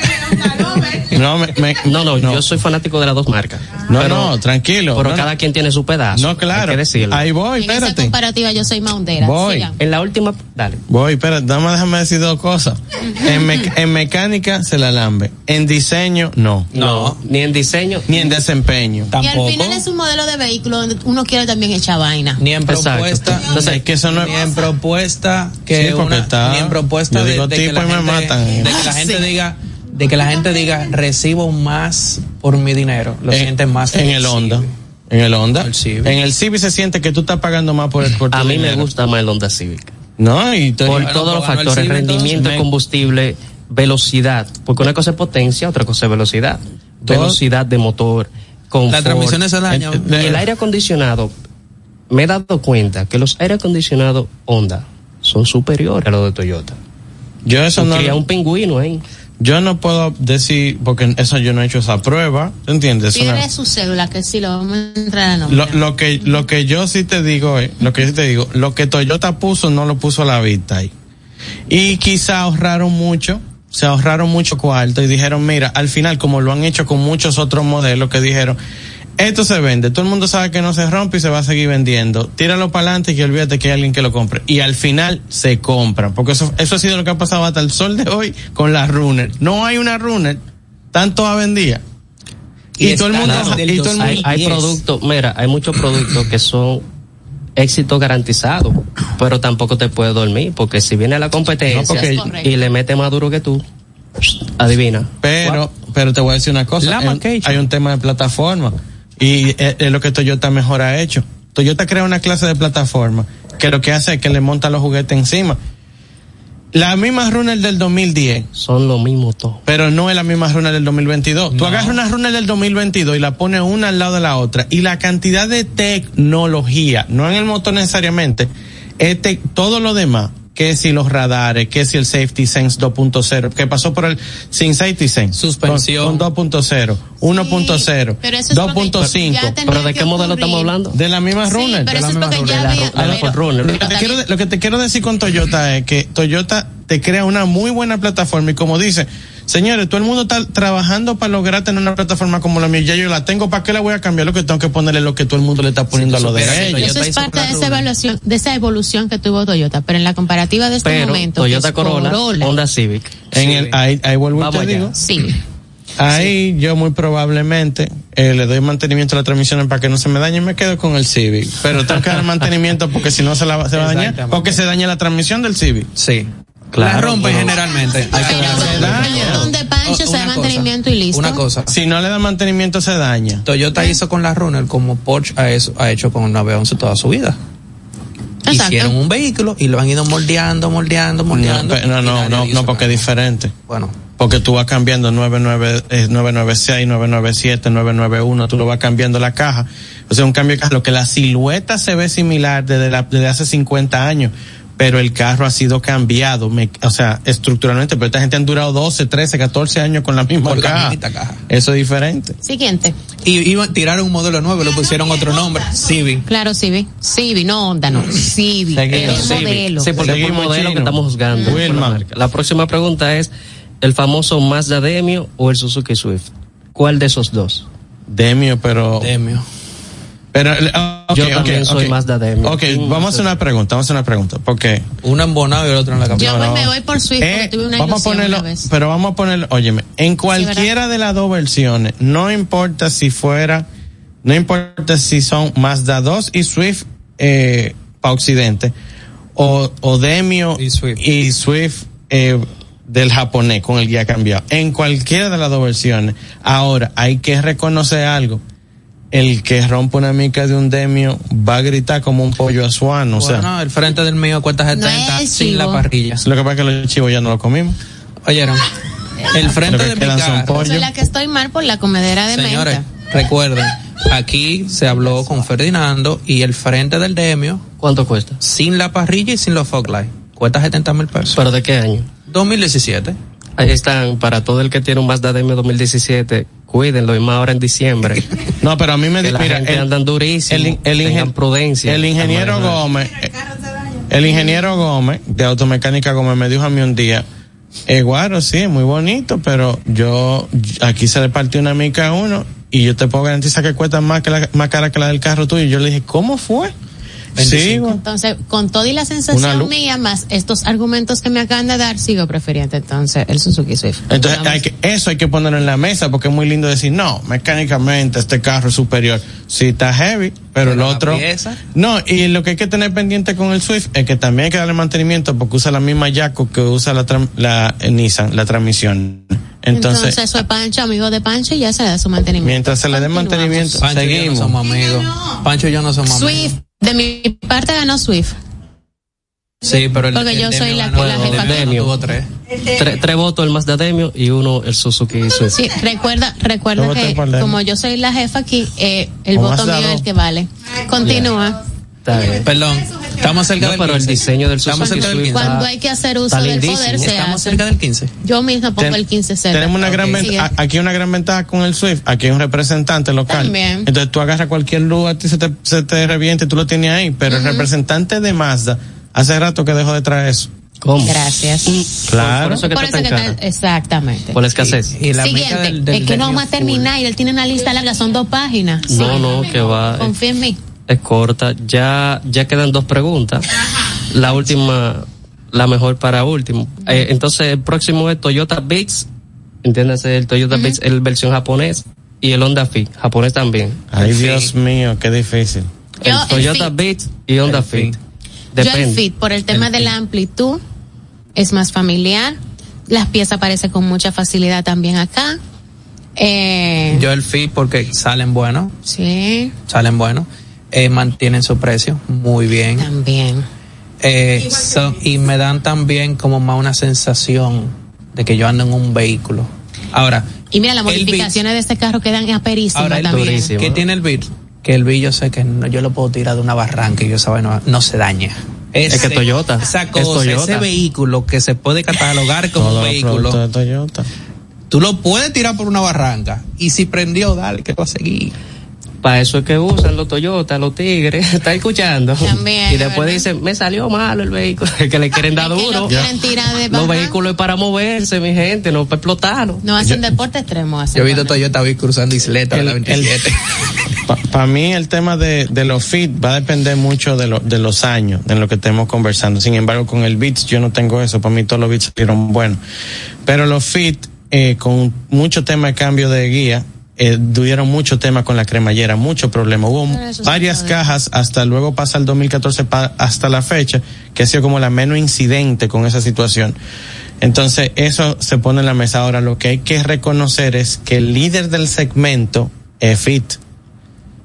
No, me- me- no, no, yo soy fanático de las dos marcas. no, pero, no, tranquilo. Pero no, cada quien tiene su pedazo. no, claro. Hay que decirlo. Ahí voy, En esa espérate. comparativa yo soy maundera. Voy. Sigan. En la última, dale. Voy, espérate, dame, déjame decir dos cosas. En, mec- en mecánica se la lambe. En diseño, no. No, ni en diseño, Ni en desempeño. Y Tampoco. al final es un modelo de vehículo donde uno quiere también echar vaina. Ni en Exacto. propuesta. Entonces, es que eso no es- Ni en propuesta que Sí, una, está- ni en propuesta de, que tipo la y me gente, matan. de que la gente diga de que la gente diga recibo más por mi dinero. Lo en, sienten más en el Honda. En el Honda. El Civic. En el Civic se siente que tú estás pagando más por el por tu a mí me gusta más el Honda Civic. No, y Por Bueno, todos los factores, Civic, rendimiento, combustible, velocidad. Porque una cosa es potencia, otra cosa es velocidad. Todo- Velocidad de motor, confort. La transmisión se daña. Eh, eh, Y el aire acondicionado, me he dado cuenta que los aire acondicionados Honda son superiores a los de Toyota. yo eso no, un pingüino ahí. yo no puedo decir, porque eso yo no he hecho esa prueba, ¿tú ¿entiendes? Es una- su cédula, que sí, lo vamos a entrar a nombre. lo, lo que lo que yo sí te digo es, lo que yo sí te digo, lo que Toyota puso no lo puso a la vista ahí. Y quizá ahorraron mucho, se ahorraron mucho cuarto y dijeron, mira, al final como lo han hecho con muchos otros modelos que dijeron, esto se vende, todo el mundo sabe que no se rompe y se va a seguir vendiendo. Tíralo para adelante y que olvídate que hay alguien que lo compre. Y al final se compran, porque eso, eso ha sido lo que ha pasado hasta el sol de hoy con la Runner. No hay una Runner, tanto ha vendida. Y, Y todo el mundo, y todo el mundo, Hay, hay 2010. productos, mira, hay muchos productos que son éxito garantizado, pero tampoco te puedes dormir, porque si viene la competencia No, porque- y le mete más duro que tú, adivina. Pero, pero te voy a decir una cosa. Un, hay un tema de plataforma. Y es, es lo que Toyota mejor ha hecho. Toyota crea una clase de plataforma que lo que hace es que le monta los juguetes encima. La misma runner del 2010, Son lo mismo todo. pero no es la misma runner del 2022. Tú agarras una runner del 2022 y la pones una al lado de la otra. Y la cantidad de tecnología, no en el motor necesariamente, es tec- todo lo demás, que si los radares, que si el Safety Sense 2.0, que pasó por el sin Safety Sense. Suspensión. Con, con 2.0, 1.0, pero eso es porque ya 2.5. tenía ¿Pero de qué modelo ocurrir. estamos hablando? De la misma Sí, runner. pero de la eso es misma runner. ya la- había... la- la- pero- runner. Lo que, te quiero, lo que te quiero decir con Toyota es que Toyota te crea una muy buena plataforma y como dice, señores, todo el mundo está trabajando para lograr tener una plataforma como la mía. Ya yo la tengo, ¿para qué la voy a cambiar? Lo que tengo que ponerle lo que todo el mundo le está poniendo a lo de ellos. Eso es parte de esa evaluación, de esa evolución que tuvo Toyota, pero en la comparativa de este Pero momento, Toyota es Corolla, Honda Civic. En el, ahí, ahí vuelvo y Vamos te allá. digo. Sí. Ahí yo muy probablemente eh, le doy mantenimiento a la transmisión para que no se me dañe y me quedo con el Civic. Pero tengo que dar mantenimiento porque si no se, la, se va a dañar. Porque se daña la transmisión del Civic. Sí. Claro, la rompen pero- generalmente. Hay que darle- daña. donde Pancho O- se da cosa, mantenimiento y listo. Una cosa. Si no le da mantenimiento se daña. Toyota hizo con la Runner como Porsche ha, eso- ha hecho con el 911 toda su vida. Exacto. Hicieron un vehículo y lo han ido moldeando, moldeando, moldeando. no, no, no, porque es diferente. Bueno, Porque tú vas cambiando 99, eh, 996, 997, 991, tú lo vas cambiando la caja. O sea, un cambio de caja. Lo que la silueta se ve similar desde, la, desde hace 50 años, pero el carro ha sido cambiado, me- o sea, estructuralmente. Pero esta gente han durado 12, 13, 14 años con la misma caja. Eso es diferente. Siguiente. y iban, tiraron un modelo nuevo, le pusieron otro nombre, Civic. Claro, Civi. Civi, no Honda, no. Civi. El modelo. Sí, porque Seguimos, por modelo chino. que estamos juzgando. La próxima pregunta es, ¿el famoso Mazda Demio o el Suzuki Swift? ¿Cuál de esos dos? Demio, pero... Demio. Pero ah, ok, Yo ok, también soy ok. Mazda Demio. Ok, vamos a hacer una pregunta, vamos a hacer una pregunta. Porque Uno embonado y el otro en la Yo camioneta. voy- no. me voy por Swift porque Eh, tuve una vamos a ilusión ponerlo, una vez. pero vamos a ponerlo, óyeme, en cualquiera de las dos versiones, no importa si fuera, no importa si son Mazda 2 y Swift eh, para Occidente, o, o Demio y Swift, eh, del japonés con el guía cambiado. En cualquiera de las dos versiones. Ahora, hay que reconocer algo. El que rompe una mica de un demio va a gritar como un pollo asuano. o sea, Bueno, el frente del mío cuesta 70 es sin la parrilla. lo que pasa es que los chivos ya no lo comimos. Oyeron, el frente de mi pollos. Soy la que estoy mal por la comedera de Señores, menta. recuerden, aquí se habló con Ferdinando y el frente del demio, ¿Cuánto cuesta? sin la parrilla y sin los fog lights, cuesta 70 mil pesos. ¿Pero de qué año? 2017. Ahí están, para todo el que tiene un Mazda Demio 2017, cuídenlo, y más ahora en diciembre. No, pero a mí me que la mira, gente el- andan durísimo, el, el, tengan prudencia. el ingeniero. Gómez, eh, el ingeniero Gómez de Automecánica Gómez me dijo a mí un día, eh, guaro, sí, es muy bonito, pero yo, aquí se le partió una mica a uno y yo te puedo garantizar que cuesta más que la, más cara que la del carro tuyo. Y yo le dije, ¿cómo fue? Sí. Entonces, con todo y la sensación mía, más estos argumentos que me acaban de dar, sigo prefiriendo entonces el Suzuki Swift. Entonces, hay que, eso hay que ponerlo en la mesa porque es muy lindo decir, no, mecánicamente este carro es superior. Sí, está heavy, pero el Pero otro. pieza. No, y lo que hay que tener pendiente con el Swift es que también hay que darle mantenimiento porque usa la misma Yaco que usa la eh, Nissan, la transmisión. Entonces, Entonces, soy Pancho, amigo de Pancho, y ya se le da su mantenimiento. mientras se le dé mantenimiento, Pancho y yo no seguimos. somos amigos. Pancho y yo no somos amigos. Swift, de mi parte ganó Swift. Sí, pero el, Porque el yo soy la ganó, jefa Demio que- tuvo tres. Tre- tres votos el Mazda Demio y uno el Suzuki Swift. Sí, recuerda, recuerda que como yo soy la jefa aquí, eh, el O voto mío es el que vale. Continúa. Está bien. Perdón, estamos cerca No, del pero el 15. diseño del Estamos Suzuki cerca del Swift 15. Cuando hay que hacer uso del poder se Estamos hace. cerca del 15. Yo misma pongo Ten- el 15 c Tenemos una gran ventaja, aquí una gran ventaja con el Swift, aquí hay un representante local. También. Entonces tú agarras cualquier luz, a ti se te, se te revienta y tú lo tienes ahí, pero el representante de Mazda hace rato que dejó de traer eso. ¿Cómo? Gracias. Claro. Por eso que Por está eso que exactamente. Por la escasez. Y la Siguiente, del, del es que no vamos a terminar y él tiene una lista larga, son dos páginas. No, no, que va. Confía en mí. Es corta. Ya, ya quedan dos preguntas. La última, la mejor para último. Eh, entonces, el próximo es Toyota Beats. Entiéndase, el Toyota Beats, el versión japonés. Y el Honda Fit, japonés también. Ay, Dios mío, qué difícil. Yo, el Toyota Fit. Beats y Honda El Fit. Fit. Yo el fit, por el tema de la amplitud, es más familiar. Las piezas aparecen con mucha facilidad también acá. Eh, Yo el fee porque salen buenos, sí, salen buenos. Eh, mantienen su precio muy bien. también. Eh, y me dan también como más una sensación de que yo ando en un vehículo. Ahora, Y mira, las modificaciones de este carro quedan aperísimas ahora el también. durísimo. ¿qué tiene el Beat? Que el Beat yo sé que no, yo lo puedo tirar de una barranca y yo sabe no, no se daña. Es que Toyota, Esa es cosa, Toyota. ese vehículo que se puede catalogar como Todos un vehículo, de Toyota. tú lo puedes tirar por una barranca y si prendió, dale, que va a seguir. Para eso es que usan los Toyota, los Tigres. ¿Está escuchando? También, Y después ¿verdad? dicen, me salió malo el vehículo. que le quieren dar duro. lo quieren tirar de Los baja. vehículos es para moverse, mi gente, no para explotarlo. No hacen deporte extremo. Hacen Yo he visto. Toyota Beat cruzando isleta de la El- 27. Para mí el tema de, de los fit va a depender mucho de, lo- de los años en lo que estemos conversando. Sin embargo, con el Beats yo no tengo eso. Para mí todos los Beats salieron buenos. Pero los fit, eh, con mucho tema de cambio de guía, eh, tuvieron mucho tema con la cremallera, mucho problema. Hubo se varias cajas hasta luego pasa el 2014 pa- hasta la fecha, que ha sido como la menos incidente con esa situación. Entonces, eso se pone en la mesa. Ahora, lo que hay que reconocer es que el líder del segmento es Fit,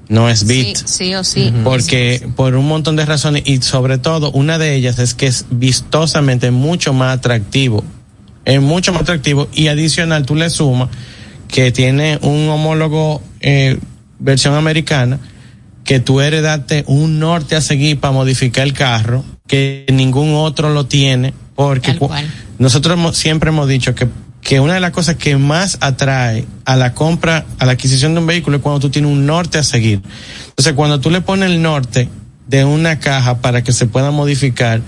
no es Beat. Sí, sí o sí. Porque por un montón de razones y sobre todo una de ellas es que es vistosamente mucho más atractivo. Es mucho más atractivo y adicional tú le sumas que tiene un homólogo eh, versión americana que tú heredaste un norte a seguir para modificar el carro que ningún otro lo tiene porque nosotros hemos- siempre hemos dicho que que una de las cosas que más atrae a la compra, a la adquisición de un vehículo es cuando tú tienes un norte a seguir. Entonces, cuando tú le pones el norte de una caja para que se pueda modificar,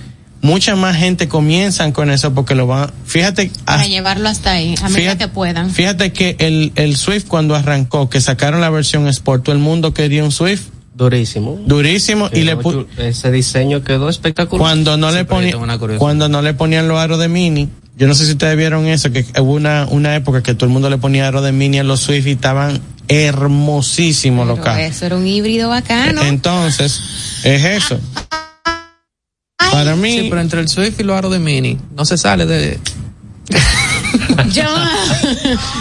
mucha más gente comienzan con eso porque lo van, fíjate, Para hasta- llevarlo hasta ahí, a medida que puedan. Fíjate que el, el Swift cuando arrancó, que sacaron la versión Sport, todo el mundo quería un Swift Durísimo. durísimo y le ese diseño quedó espectacular. cuando no Sí, le curiosidad. cuando no le ponían los aros de mini yo no sé si ustedes vieron eso que hubo una una época que todo el mundo le ponía aros de mini a los Swift y estaban hermosísimo los carros. eso era un híbrido bacano. Entonces, es eso. Para mí, Sí, pero entre el Swift y los aros de Mini, no se sale de. Yo.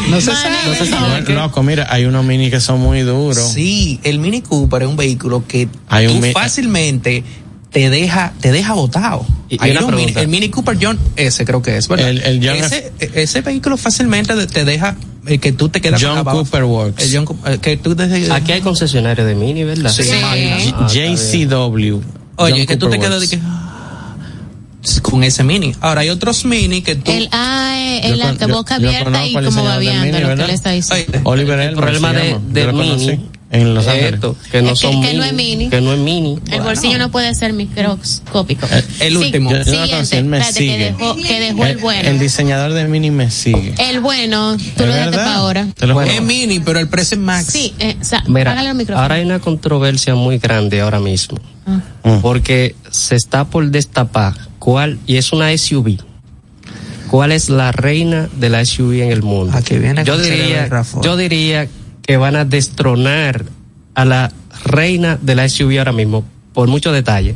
No se sale. No se sale. no, loco, mira, hay unos mini que son muy duros. Sí, el Mini Cooper es un vehículo que Hay un tú mi- fácilmente te deja, te deja botado. Y- y Hay una unos mini- pregunta. el Mini Cooper John, ese creo que es, ¿verdad? El- el John ese, ese vehículo fácilmente te deja eh, que tú te quedas John abajo. Cooper Works. El John Coo- eh, que tú te, Aquí hay concesionarios de Mini, ¿verdad? Sí. Ah, está bien. JCW. Oye, John que tú Cooper te quedas de que ah, con ese Mini. Ahora hay otros Mini que tú El A, eh, el con- yo- boca yo abierta y como babeando lo que le está diciendo. Oliver El Elmer problema de, Mini en Los esto, que no Es que- son que mini, no es mini. que no es mini. El bolsillo no puede ser microscópico. el Sí, último. Yo- yo lo Siguiente, conocí, él me espérate, sigue. que dejó, que dejó el El, bueno. el diseñador de Mini me sigue. El bueno, tú ¿Es lo dejaste para ahora. Es. Mini, pero el precio es Max. Sí, eh, o sea, Mira, el ahora hay una controversia muy grande ahora mismo. Ah. Porque se está por destapar cuál, y es una SUV. ¿Cuál es la reina de la SUV en el mundo? Ah, que viene yo diría, yo diría que van a destronar a la reina de la SUV ahora mismo por muchos detalles.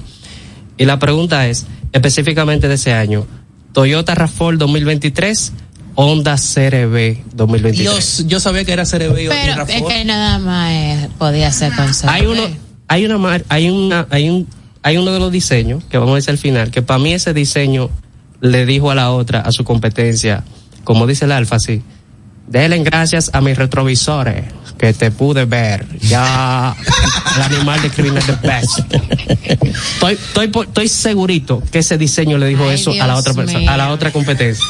Y la pregunta es, específicamente de ese año, Toyota RAV4 2023, Honda CRV 2023. Dios, yo sabía que era CRB y Pero es que nada más eh, podía ser con hay uno hay una mar- hay una hay un hay uno de los diseños que vamos a decir al final que para mí ese diseño le dijo a la otra a su competencia. Como dice el alfa sí. Denle gracias a mis retrovisores que te pude ver. Ya el animal de criminal the best. Estoy estoy estoy segurito que ese diseño le dijo Ay, eso a la otra persona a la otra competencia.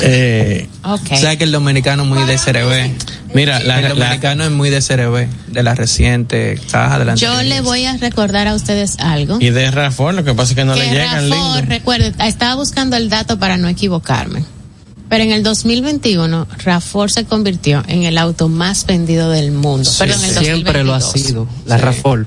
Eh, Ok. O sea que el dominicano es muy de CRB. Mira, la, el la- dominicano es muy de CRB, de la reciente caja delante. Yo le voy a recordar a ustedes algo. y de Rafford, lo que pasa es que no le que llegan Rafford, lindo. recuerde, estaba buscando el dato para no equivocarme. Pero en el 2021, Rafford se convirtió en el auto más vendido del mundo. Perdón, en el siempre lo ha 2022. sido la RAV4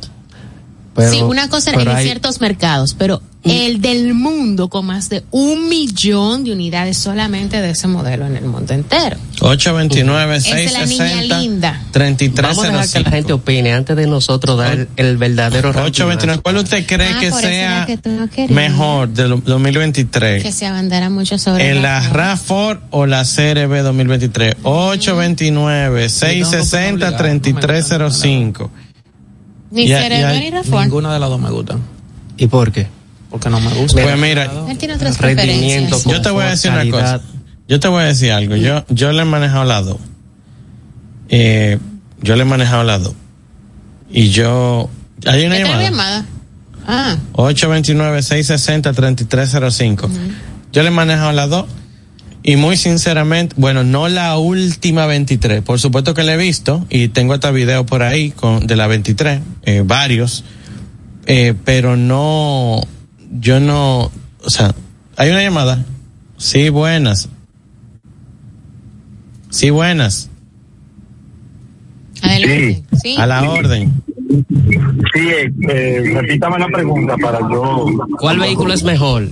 Pero- sí, una cosa pero en hay- ciertos mercados, pero el del mundo con más de un millón de unidades solamente de ese modelo en el mundo entero. 829 Esa es la niña 660 linda. 3305. Vamos a dejar que la gente opine antes de nosotros dar el verdadero ranking 829. ¿Cuál usted cree Ah, que sea que no mejor del 2023? Que se abandera mucho sobre ¿En la. RAFOR o la CRB 2023? 829 660 3305. Ni ya- ni Rafford. Ninguna de las dos me gustan. ¿Y por qué? Porque no me gusta. Pues mira, Él tiene otras Rendimiento, preferencias. yo te voy a decir una cosa. Yo te voy a decir algo. Yo, yo le he manejado las dos. Eh, yo le he manejado las dos. Y yo. Hay una ¿Esta es llamada. llamada? Ah, 829-660-3305. Yo le he manejado las dos. Y muy sinceramente, bueno, no la última 23. Por supuesto que la he visto y tengo hasta video por ahí con, de la 23, eh, varios. Eh, pero no, yo no, o sea, hay una llamada. Sí, buenas. Sí, buenas. adelante. Sí. A la orden. Sí, eh, repítame la pregunta para yo. ¿Cuál vehículo es mejor?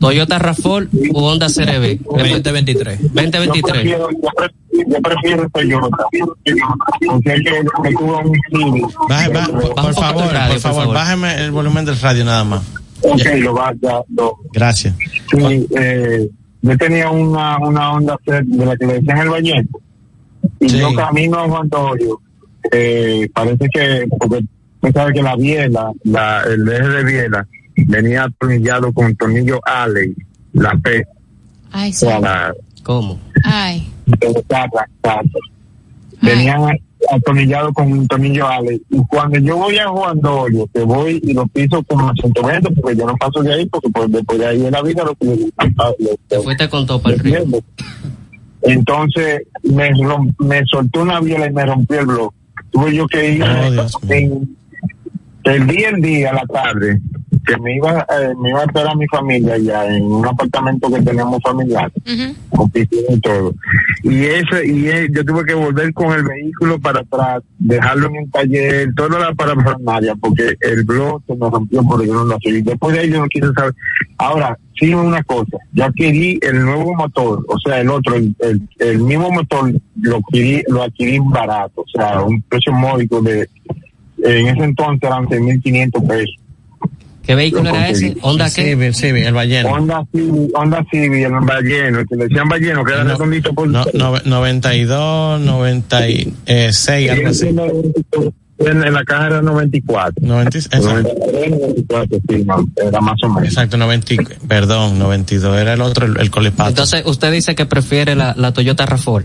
¿Toyota RAV4 o Honda CRV? 2023. Yo 2023. prefiero, yo prefiero, yo prefiero Toyota. Porque tuvo un. Baje, por poco favor, el radio, por por favor, favor. bájeme el volumen del radio nada más. Ok, lo va ya, lo- Gracias. Sí, eh, yo tenía una, una Honda Set de la que le decían el bañete. Y Sí. yo camino a Juan Dolio. Eh, parece que, porque usted sabe que la biela, la, el eje de biela, venía atornillado con tornillo Allen, la P, Ay, sí. la, ¿Cómo? Ay. Venían atornillado con un tornillo Allen. Y cuando yo voy a Juan Dolio, que voy y lo piso con a 120, porque yo no paso de ahí, porque pues, después de ahí en la vida lo que le- Te fuiste con todo para el río. Entonces me, me soltó una viola y me rompió el blog. Tuve yo que ir Oh, en- el día el día a la tarde que me iba eh, me iba a esperar mi familia ya en un apartamento que teníamos familiar Ujú. con piscina y todo. Y eso y eh, yo tuve que volver con el vehículo para atrás dejarlo en un taller toda la parafernalia porque el blog se me rompió por yo no lo seguí después de ahí yo no quise saber. Ahora sí una cosa yo adquirí el nuevo motor o sea el otro el, el, el mismo motor lo adquirí lo adquirí barato o sea un precio módico de en ese entonces eran 6.500 pesos ¿Qué vehículo era ese? ¿Honda qué? Civic, Civic, el balleno. Honda Civic, Honda Civic, el balleno, el que le decían balleno, que era redondito por... No, no, 92, 96, algo así. En, en la caja era 94. 90, exacto. 93, 94, sí, no, era más o menos. Exacto, 90, perdón, 92, era el otro, el, el colipato. Entonces, usted dice que prefiere la, la Toyota RAV4.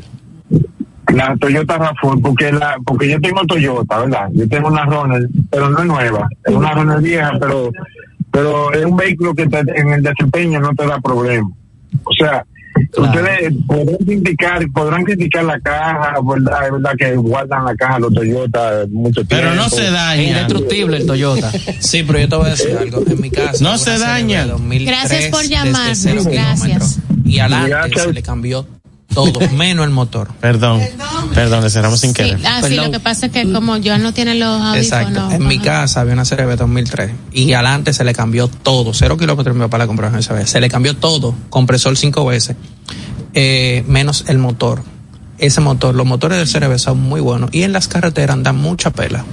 La Toyota RAV4, porque la, porque yo tengo Toyota, ¿verdad? Yo tengo una Runner, pero no es nueva, es una Runner vieja, pero, pero es un vehículo que te- en el desempeño no te da problema. O sea, ustedes podrán criticar, podrán criticar la caja, ¿verdad? Es verdad que guardan la caja los Toyota mucho tiempo. Pero no se daña. Es indestructible el Toyota. Sí, pero yo te voy a decir algo. En mi casa. No se daña. 2003 Gracias por cero gracias. Y adelante Gracias. se le cambió todo, menos el motor. Perdón, perdón, le cerramos sin Sí, querer. ah, sí, lo que pasa es que como Joan no tiene los audífonos. Exacto. En mi casa había una CRV 2003 y adelante se le cambió todo. Cero kilómetros mi papá la compró en esa vez. Se le cambió todo. Compresor cinco veces. Eh, menos el motor. Ese motor, los motores del CRV son muy buenos y en las carreteras andan mucha pela.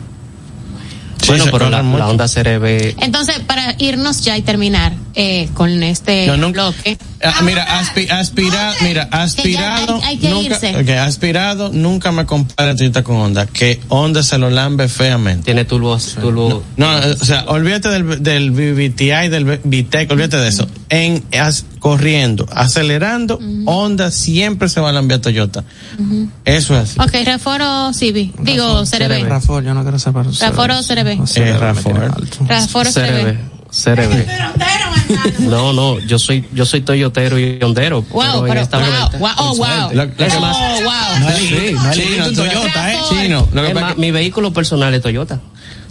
Sí, bueno, pero la, la Honda CRV Entonces, para irnos ya y terminar eh, con este No, nunca- bloque. Ah, mira, aspi- aspirado, mira, aspirado, hay- hay que nunca, irse. ok, aspirado, nunca me compara Toyota con Honda, que Honda se lo lambe feamente. tiene turbo, turbo No, o sea, olvídate del, del VTI, del VTEC, olvídate de eso. En as- corriendo, acelerando, Honda siempre se va a lambear a Toyota. Eso es así. Ok, Raforo Civi. Digo, CRB. Rafael, yo no quiero saber. Raforo CRB. Eh. Raforo. CRV. No, no, yo soy, yo soy toyotero y hondero. Wow, pero, esta wow, wow, oh, wow. Lo- lo que Oh, más- wow. No, sí, no Chino, un tú- Toyota, ¿eh? Chino, lo que Es más, es que- mi vehículo personal es Toyota.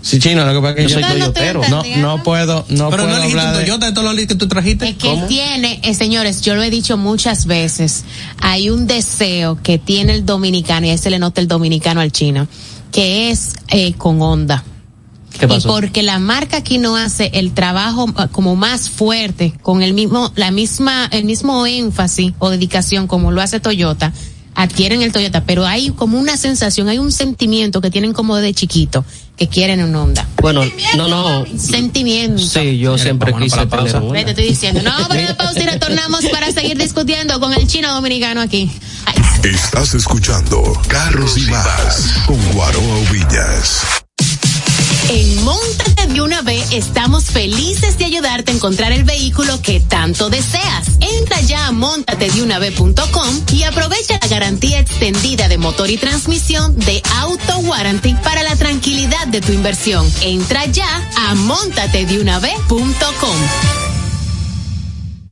sí, Chino, lo que pasa es que Yo yo, soy toyotero. no, no puedo, no Pero puedo no elegiste un hablar Toyota de todos los que tú trajiste. Es que ¿Cómo? tiene, eh, señores, yo lo he dicho muchas veces, hay un deseo que tiene el dominicano, y ahí se le nota el dominicano al chino, que es eh, con Honda. ¿Qué Y porque la marca aquí no hace el trabajo eh, como más fuerte, con el mismo, la misma, el mismo énfasis o dedicación como lo hace Toyota, adquieren el Toyota, pero hay como una sensación, hay un sentimiento que tienen como de chiquito, que quieren un Honda. Bueno, no, no. Sentimiento. Sí, yo siempre quise para la tener pausa. un Ve, Honda. te estoy diciendo. No, pero una pausa y retornamos para seguir discutiendo con el chino dominicano aquí. Ay, Estás escuchando Carros y Más con Guaroa Villas. En Montate de una estamos felices de ayudarte a encontrar el vehículo que tanto deseas. Entra ya a montatedeunav.com y aprovecha la garantía extendida de motor y transmisión de Auto Warranty para la tranquilidad de tu inversión. Entra ya a montatedeunav.com.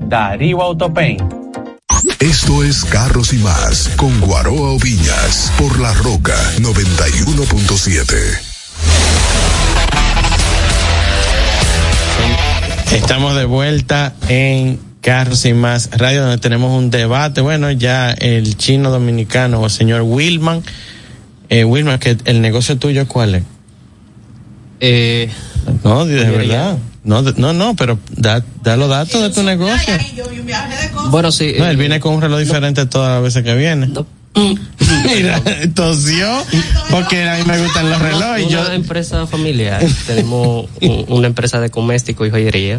Darío Autopaint. Esto es Carros y Más con Guaroa Viñas por La Roca 91.7. Estamos de vuelta en Carros y Más Radio, donde tenemos un debate. Bueno, ya el chino dominicano, el señor Wilman. Eh, Wilman, que el negocio tuyo, ¿cuál es? Eh, No, de Joyería. verdad. No, de- no, no, pero da, da los datos de tu negocio. bueno, sí. No, él eh, viene con un reloj diferente todas las veces que viene. Mira, tosió porque a mí me gustan los relojes. Una Yo, empresa familiar. Tenemos un- una empresa de coméstico y joyería.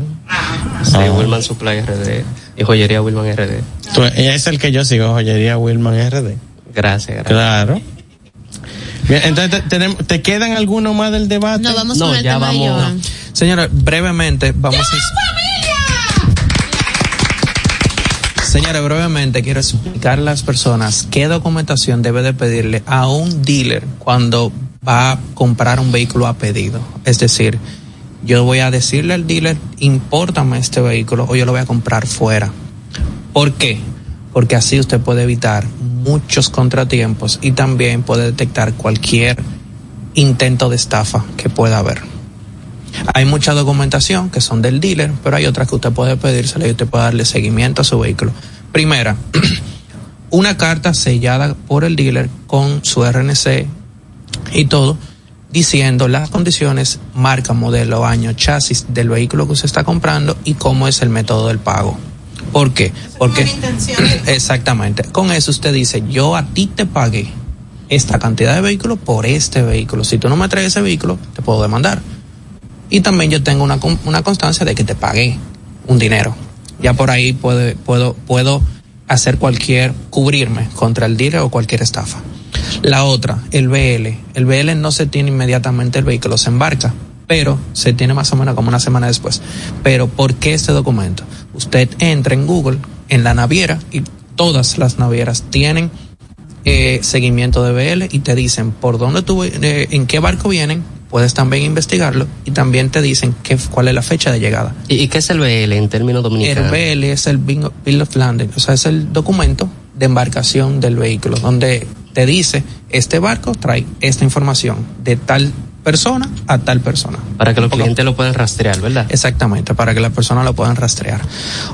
Sí, Ah. Wilman Supply RD. Y joyería Wilman RD. tú- ella es el que yo sigo, joyería Wilman RD. Gracias, gracias. Claro. Bien, entonces, te, tenemos- ¿te quedan algunos más del debate? No, vamos No, con el ya tema vamos. Joan. Señora, brevemente vamos a... Señora, brevemente quiero explicar a las personas qué documentación debe de pedirle a un dealer cuando va a comprar un vehículo a pedido. Es decir, yo voy a decirle al dealer, impórtame este vehículo o yo lo voy a comprar fuera. ¿Por qué? Porque así usted puede evitar muchos contratiempos y también puede detectar cualquier intento de estafa que pueda haber. Hay mucha documentación que son del dealer, pero hay otras que usted puede pedírsela y usted puede darle seguimiento a su vehículo. Primera, una carta sellada por el dealer con su RNC y todo, diciendo las condiciones, marca, modelo, año, chasis del vehículo que usted está comprando y cómo es el método del pago. ¿Por qué? Porque exactamente, con eso usted dice, yo a ti te pagué esta cantidad de vehículos por este vehículo. Si tú no me traes ese vehículo, te puedo demandar. Y también yo tengo una, una constancia de que te pagué un dinero. Ya por ahí puedo, puedo, puedo hacer cualquier, cubrirme contra el dealer o cualquier estafa. La otra, el BL. El BL no se tiene inmediatamente el vehículo, se embarca, pero se tiene más o menos como una semana después. Pero ¿por qué este documento? Usted entra en Google, en la naviera, y todas las navieras tienen eh, seguimiento de BL y te dicen por dónde tú, eh, en qué barco vienen, puedes también investigarlo y también te dicen qué, cuál es la fecha de llegada. ¿Y, y qué es el BL en términos El dominicanos? BL es el Bill of Landing, o sea, es el documento de embarcación del vehículo, donde te dice, este barco trae esta información de tal persona a tal persona. Para que los clientes lo puedan rastrear, ¿verdad? Exactamente, para que las personas lo puedan rastrear.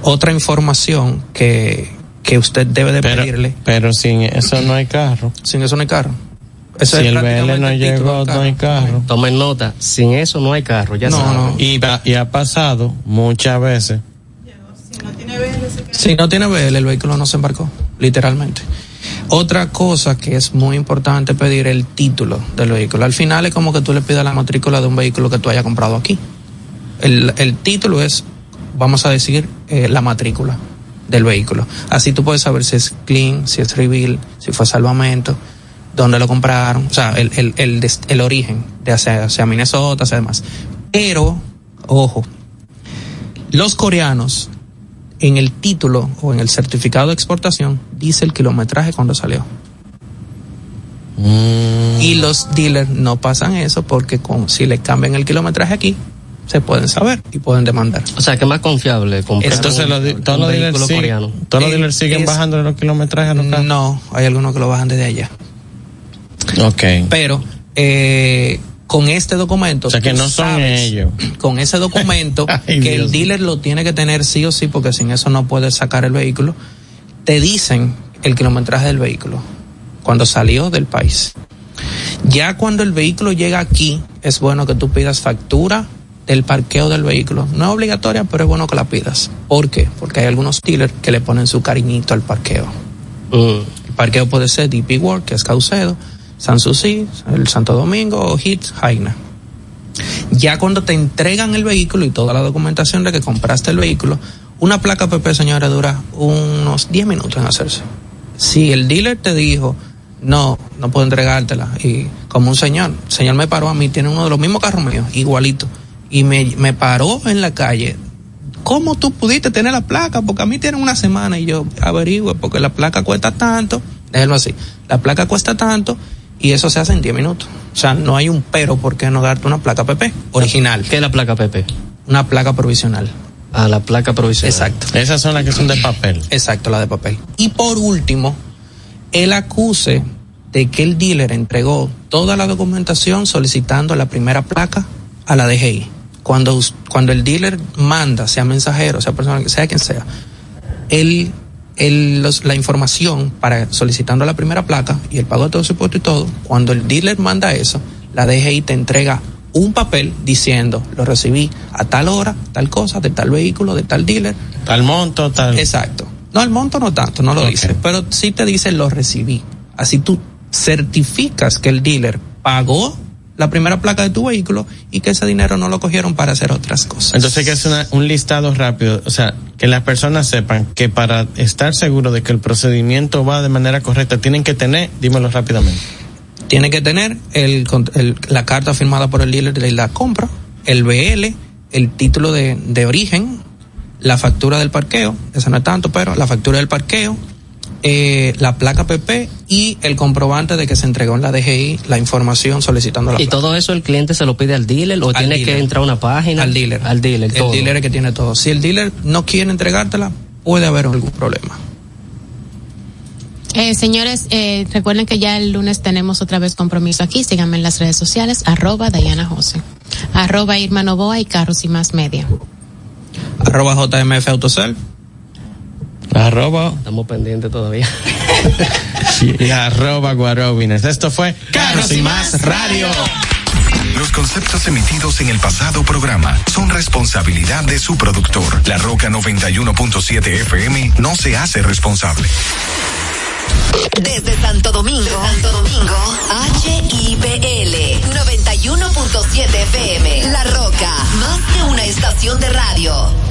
Otra información que, que usted debe de pero, pedirle, pero sin eso no hay carro. sin eso no hay carro. Eso si es el BL no llegó, no hay carro. Tomen nota, sin eso no hay carro, ya No, saben. no. Y, va- y ha pasado muchas veces. Si no tiene BL, el vehículo no se embarcó, literalmente. Otra cosa que es muy importante pedir el título del vehículo. Al final es como que tú le pidas la matrícula de un vehículo que tú hayas comprado aquí. El, título es, vamos a decir, eh, la matrícula del vehículo. Así tú puedes saber si es clean, si es reveal, si fue salvamento, dónde lo compraron, o sea, el, origen de hacia Minnesota, hacia demás. Pero, ojo, los coreanos en el título o en el certificado de exportación dice el kilometraje cuando salió. Y los dealers no pasan eso porque con, si le cambian el kilometraje aquí, se pueden saber y pueden demandar. O sea, que es más confiable comprar Entonces, un, los todos los dealers, sí- todos los Eh, dealers siguen es- bajando los kilometrajes los. No, hay algunos que lo bajan desde allá. Ok. Pero eh, con este documento, O sea, que no son ellos. Con ese documento Ay, que Dios. el dealer lo tiene que tener sí o sí, porque sin eso no puede sacar el vehículo. Te dicen el kilometraje del vehículo cuando salió del país. Ya cuando el vehículo llega aquí, es bueno que tú pidas factura del parqueo del vehículo. No es obligatoria, pero es bueno que la pidas. ¿Por qué? Porque hay algunos dealers que le ponen su cariñito al parqueo. Mm. El parqueo puede ser DP World, que es Caucedo, Sanssouci, el Santo Domingo o Hit, Jaina. Ya cuando te entregan el vehículo y toda la documentación de que compraste el vehículo, una placa PP, señora, dura unos 10 minutos en hacerse. Si el dealer te dijo, no, no puedo entregártela, y como un señor, el señor me paró a mí, tiene uno de los mismos carros míos, igualito, y me, me paró en la calle. ¿Cómo tú pudiste tener la placa? Porque a mí tienen una semana y yo averigüe, porque la placa cuesta tanto, déjelo así, la placa cuesta tanto y eso se hace en 10 minutos. O sea, no hay un pero por qué no darte una placa PP original, ¿Qué es la placa PP? una placa provisional. Ah, la placa provisional. Exacto. Esas son las que son de papel. Exacto, la de papel. Y por último, el acuse de que el dealer entregó toda la documentación solicitando la primera placa a la DGI. Cuando, cuando el dealer manda, sea mensajero, sea persona, sea quien sea, el, el- los- la información para solicitando la primera placa y el pago de todo su impuesto y todo, cuando el dealer manda eso, la DGI te entrega un papel diciendo, lo recibí a tal hora, tal cosa, de tal vehículo, de tal dealer. Tal monto, tal. Exacto. No, el monto no tanto, no lo dice, pero sí te dice lo recibí. Así tú certificas que el dealer pagó la primera placa de tu vehículo y que ese dinero no lo cogieron para hacer otras cosas. Entonces hay que hacer una- un listado rápido, o sea, que las personas sepan que para estar seguro de que el procedimiento va de manera correcta, tienen que tener, dímelo rápidamente. Tiene que tener el, la carta firmada por el dealer de la compra, el BL, el título de, de origen, la factura del parqueo, eso no es tanto, pero la factura del parqueo, eh, la placa PP y el comprobante de que se entregó en la DGI la información solicitando la Y placa. todo eso el cliente se lo pide al dealer o Al tiene dealer. que entrar a una página. Al dealer. Al dealer, El todo. dealer es que tiene todo. Si el dealer no quiere entregártela, puede haber algún problema. Eh, señores, eh, recuerden que ya el lunes tenemos otra vez compromiso aquí. Síganme en las redes sociales, arroba Diana Jose, arroba Irma Novoa y Carros y Más Media. Arroba JMF Autocel. Arroba. Estamos pendientes todavía. y arroba guarobines. Esto fue Carros y Más Radio. Los conceptos emitidos en el pasado programa son responsabilidad de su productor. La Roca 91.7 FM no se hace responsable. Desde Santo Domingo, Santo Domingo, HIPL 91.7 FM. La Roca, más que una estación de radio.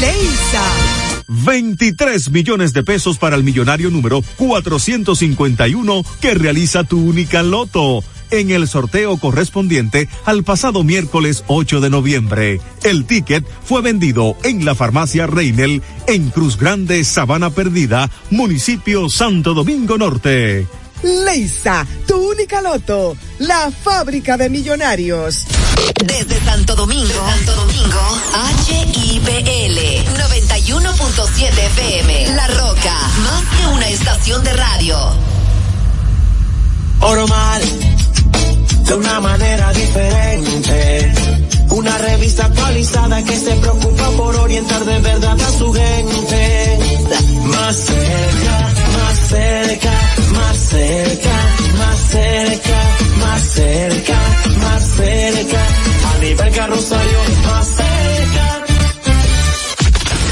Leisa. 23 millones de pesos para el millonario número 451 que realiza tu única loto en el sorteo correspondiente al pasado miércoles 8 de noviembre. El ticket fue vendido en la farmacia Reinel en Cruz Grande, Sabana Perdida, municipio Santo Domingo Norte. Leisa, tu única loto. La fábrica de millonarios. Desde Santo Domingo, Santo Domingo, HIPL 91.7 FM. La Roca, más que una estación de radio. Oro mal, de una manera diferente. Una revista actualizada que se preocupa por orientar de verdad a su gente. Más cerca, cerca, más cerca, más cerca, más cerca, más cerca. A nivel carrosario, más cerca.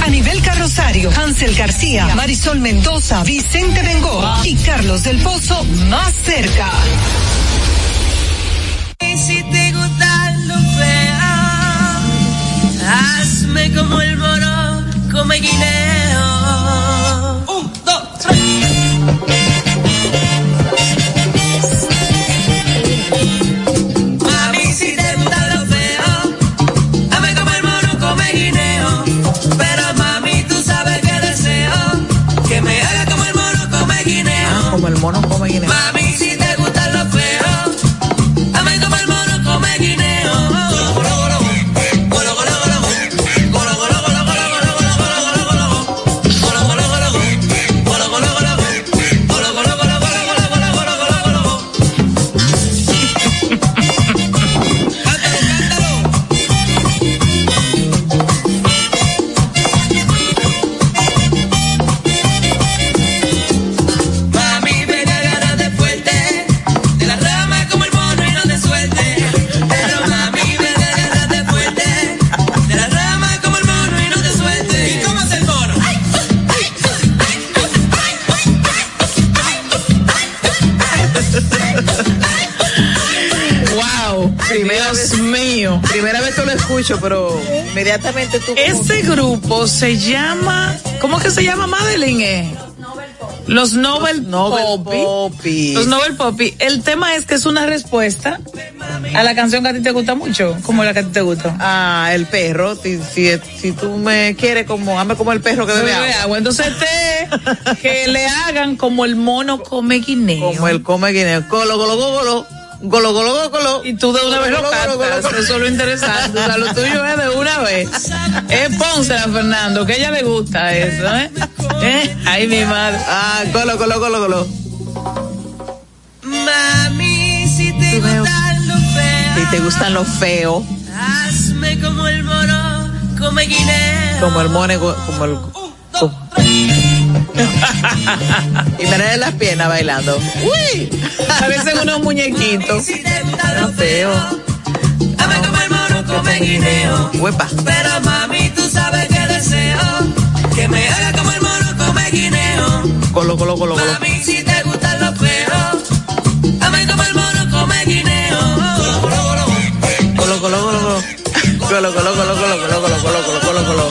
Anibel Carrosario, Hansel García, Marisol Mendoza, Vicente Bengoa y Carlos del Pozo más cerca. Si te gusta lo feo, hazme como el moro, come guineo como el mono, come guineo. Escucho, pero inmediatamente tú. Ese grupo se llama, ¿cómo que se llama Madeline? eh? Los Nobel, Poppy. Los Nobel Poppy. El tema es que es una respuesta a la canción que a ti te gusta mucho, como la que a ti te gusta. Ah, el perro. Si, si, si tú me quieres como, hazme como el perro que bebe Bebe agua. agua. Entonces te, que le hagan como el mono come guineo. Como el come guineo. Colo, colo, colo, golo, golo, golo, golo. Y tú de una vez lo Golo, golo, golo, cantas. golo. Eso es lo interesante. O sea, lo tuyo es de una vez. Es Pónsela, Fernando, que a ella le gusta eso, ¿eh? ¿Eh? Ay, mi madre. Ah, colo, colo, colo, colo. Mami, si te gusta lo feo, Si te gustan los feos, hazme como el mono, come guineo. como el mono, como el. como- y me de las piernas bailando. ¡Uy! Parecen unos muñequitos. Lo feo. hazme como el mono, come guineo. Huepa. Pero mami, tú sabes que deseo que me haga como el mono, come guineo. Colo, colo, colo, colo. Mami, si te gusta lo feo, hazme como el mono, come guineo. Colo, colo, colo, colo. Colo, colo, colo, colo, colo, colo, colo, colo, colo, colo, colo.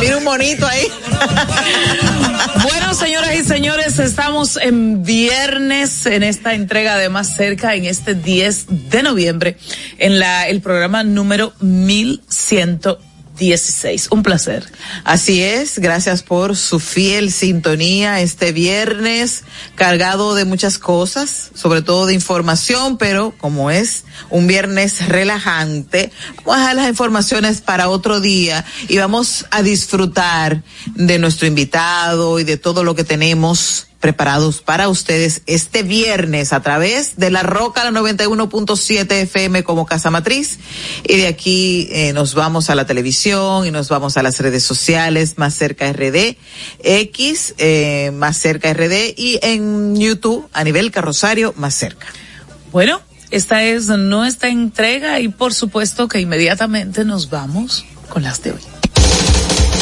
Mira un monito ahí. Bueno, señoras y señores, estamos en viernes en esta entrega de Más Cerca, en este 10 de noviembre, en la, el programa número 1116. Un placer. Así es, gracias por su fiel sintonía este viernes, cargado de muchas cosas, sobre todo de información, pero como es un viernes relajante, vamos a dejar las informaciones para otro día y vamos a disfrutar de nuestro invitado y de todo lo que tenemos preparados para ustedes este viernes a través de la Roca la 91.7 FM como Casa Matriz y de aquí eh, nos vamos a la televisión y nos vamos a las redes sociales más cerca RD X eh, más cerca RD y en YouTube a nivel carrosario más cerca. Bueno, esta es nuestra entrega y por supuesto que inmediatamente nos vamos con las de hoy.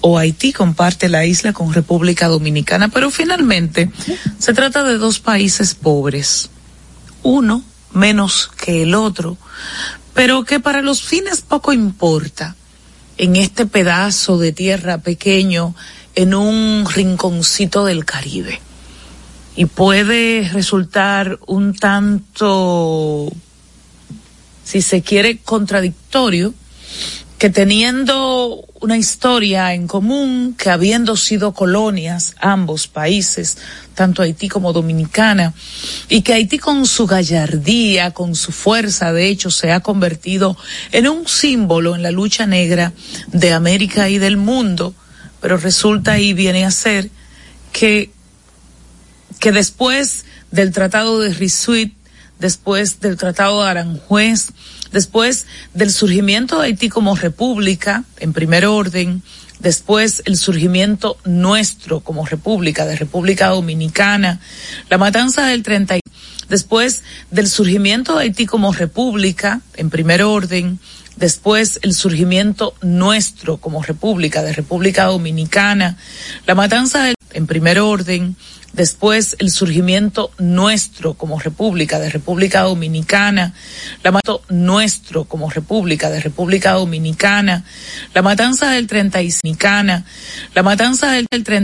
o Haití comparte la isla con República Dominicana, pero finalmente se trata de dos países pobres, uno menos que el otro, pero que para los fines poco importa en este pedazo de tierra pequeño en un rinconcito del Caribe. Y puede resultar un tanto si se quiere, contradictorio, que teniendo una historia en común, que habiendo sido colonias ambos países, tanto Haití como Dominicana, y que Haití con su gallardía, con su fuerza, de hecho, se ha convertido en un símbolo en la lucha negra de América y del mundo, pero resulta y viene a ser que, que después del Tratado de Risuit, después del Tratado de Aranjuez, después del surgimiento de Haití como república, en primer orden, después el surgimiento nuestro como república, de República Dominicana, la matanza del 30, y- después del surgimiento de Haití como república, en primer orden, después el surgimiento nuestro como república, de República Dominicana, la matanza del, en primer orden, después el surgimiento nuestro como república, de República Dominicana, la matanza nuestro como república, de República Dominicana, la matanza del 35, la matanza del 30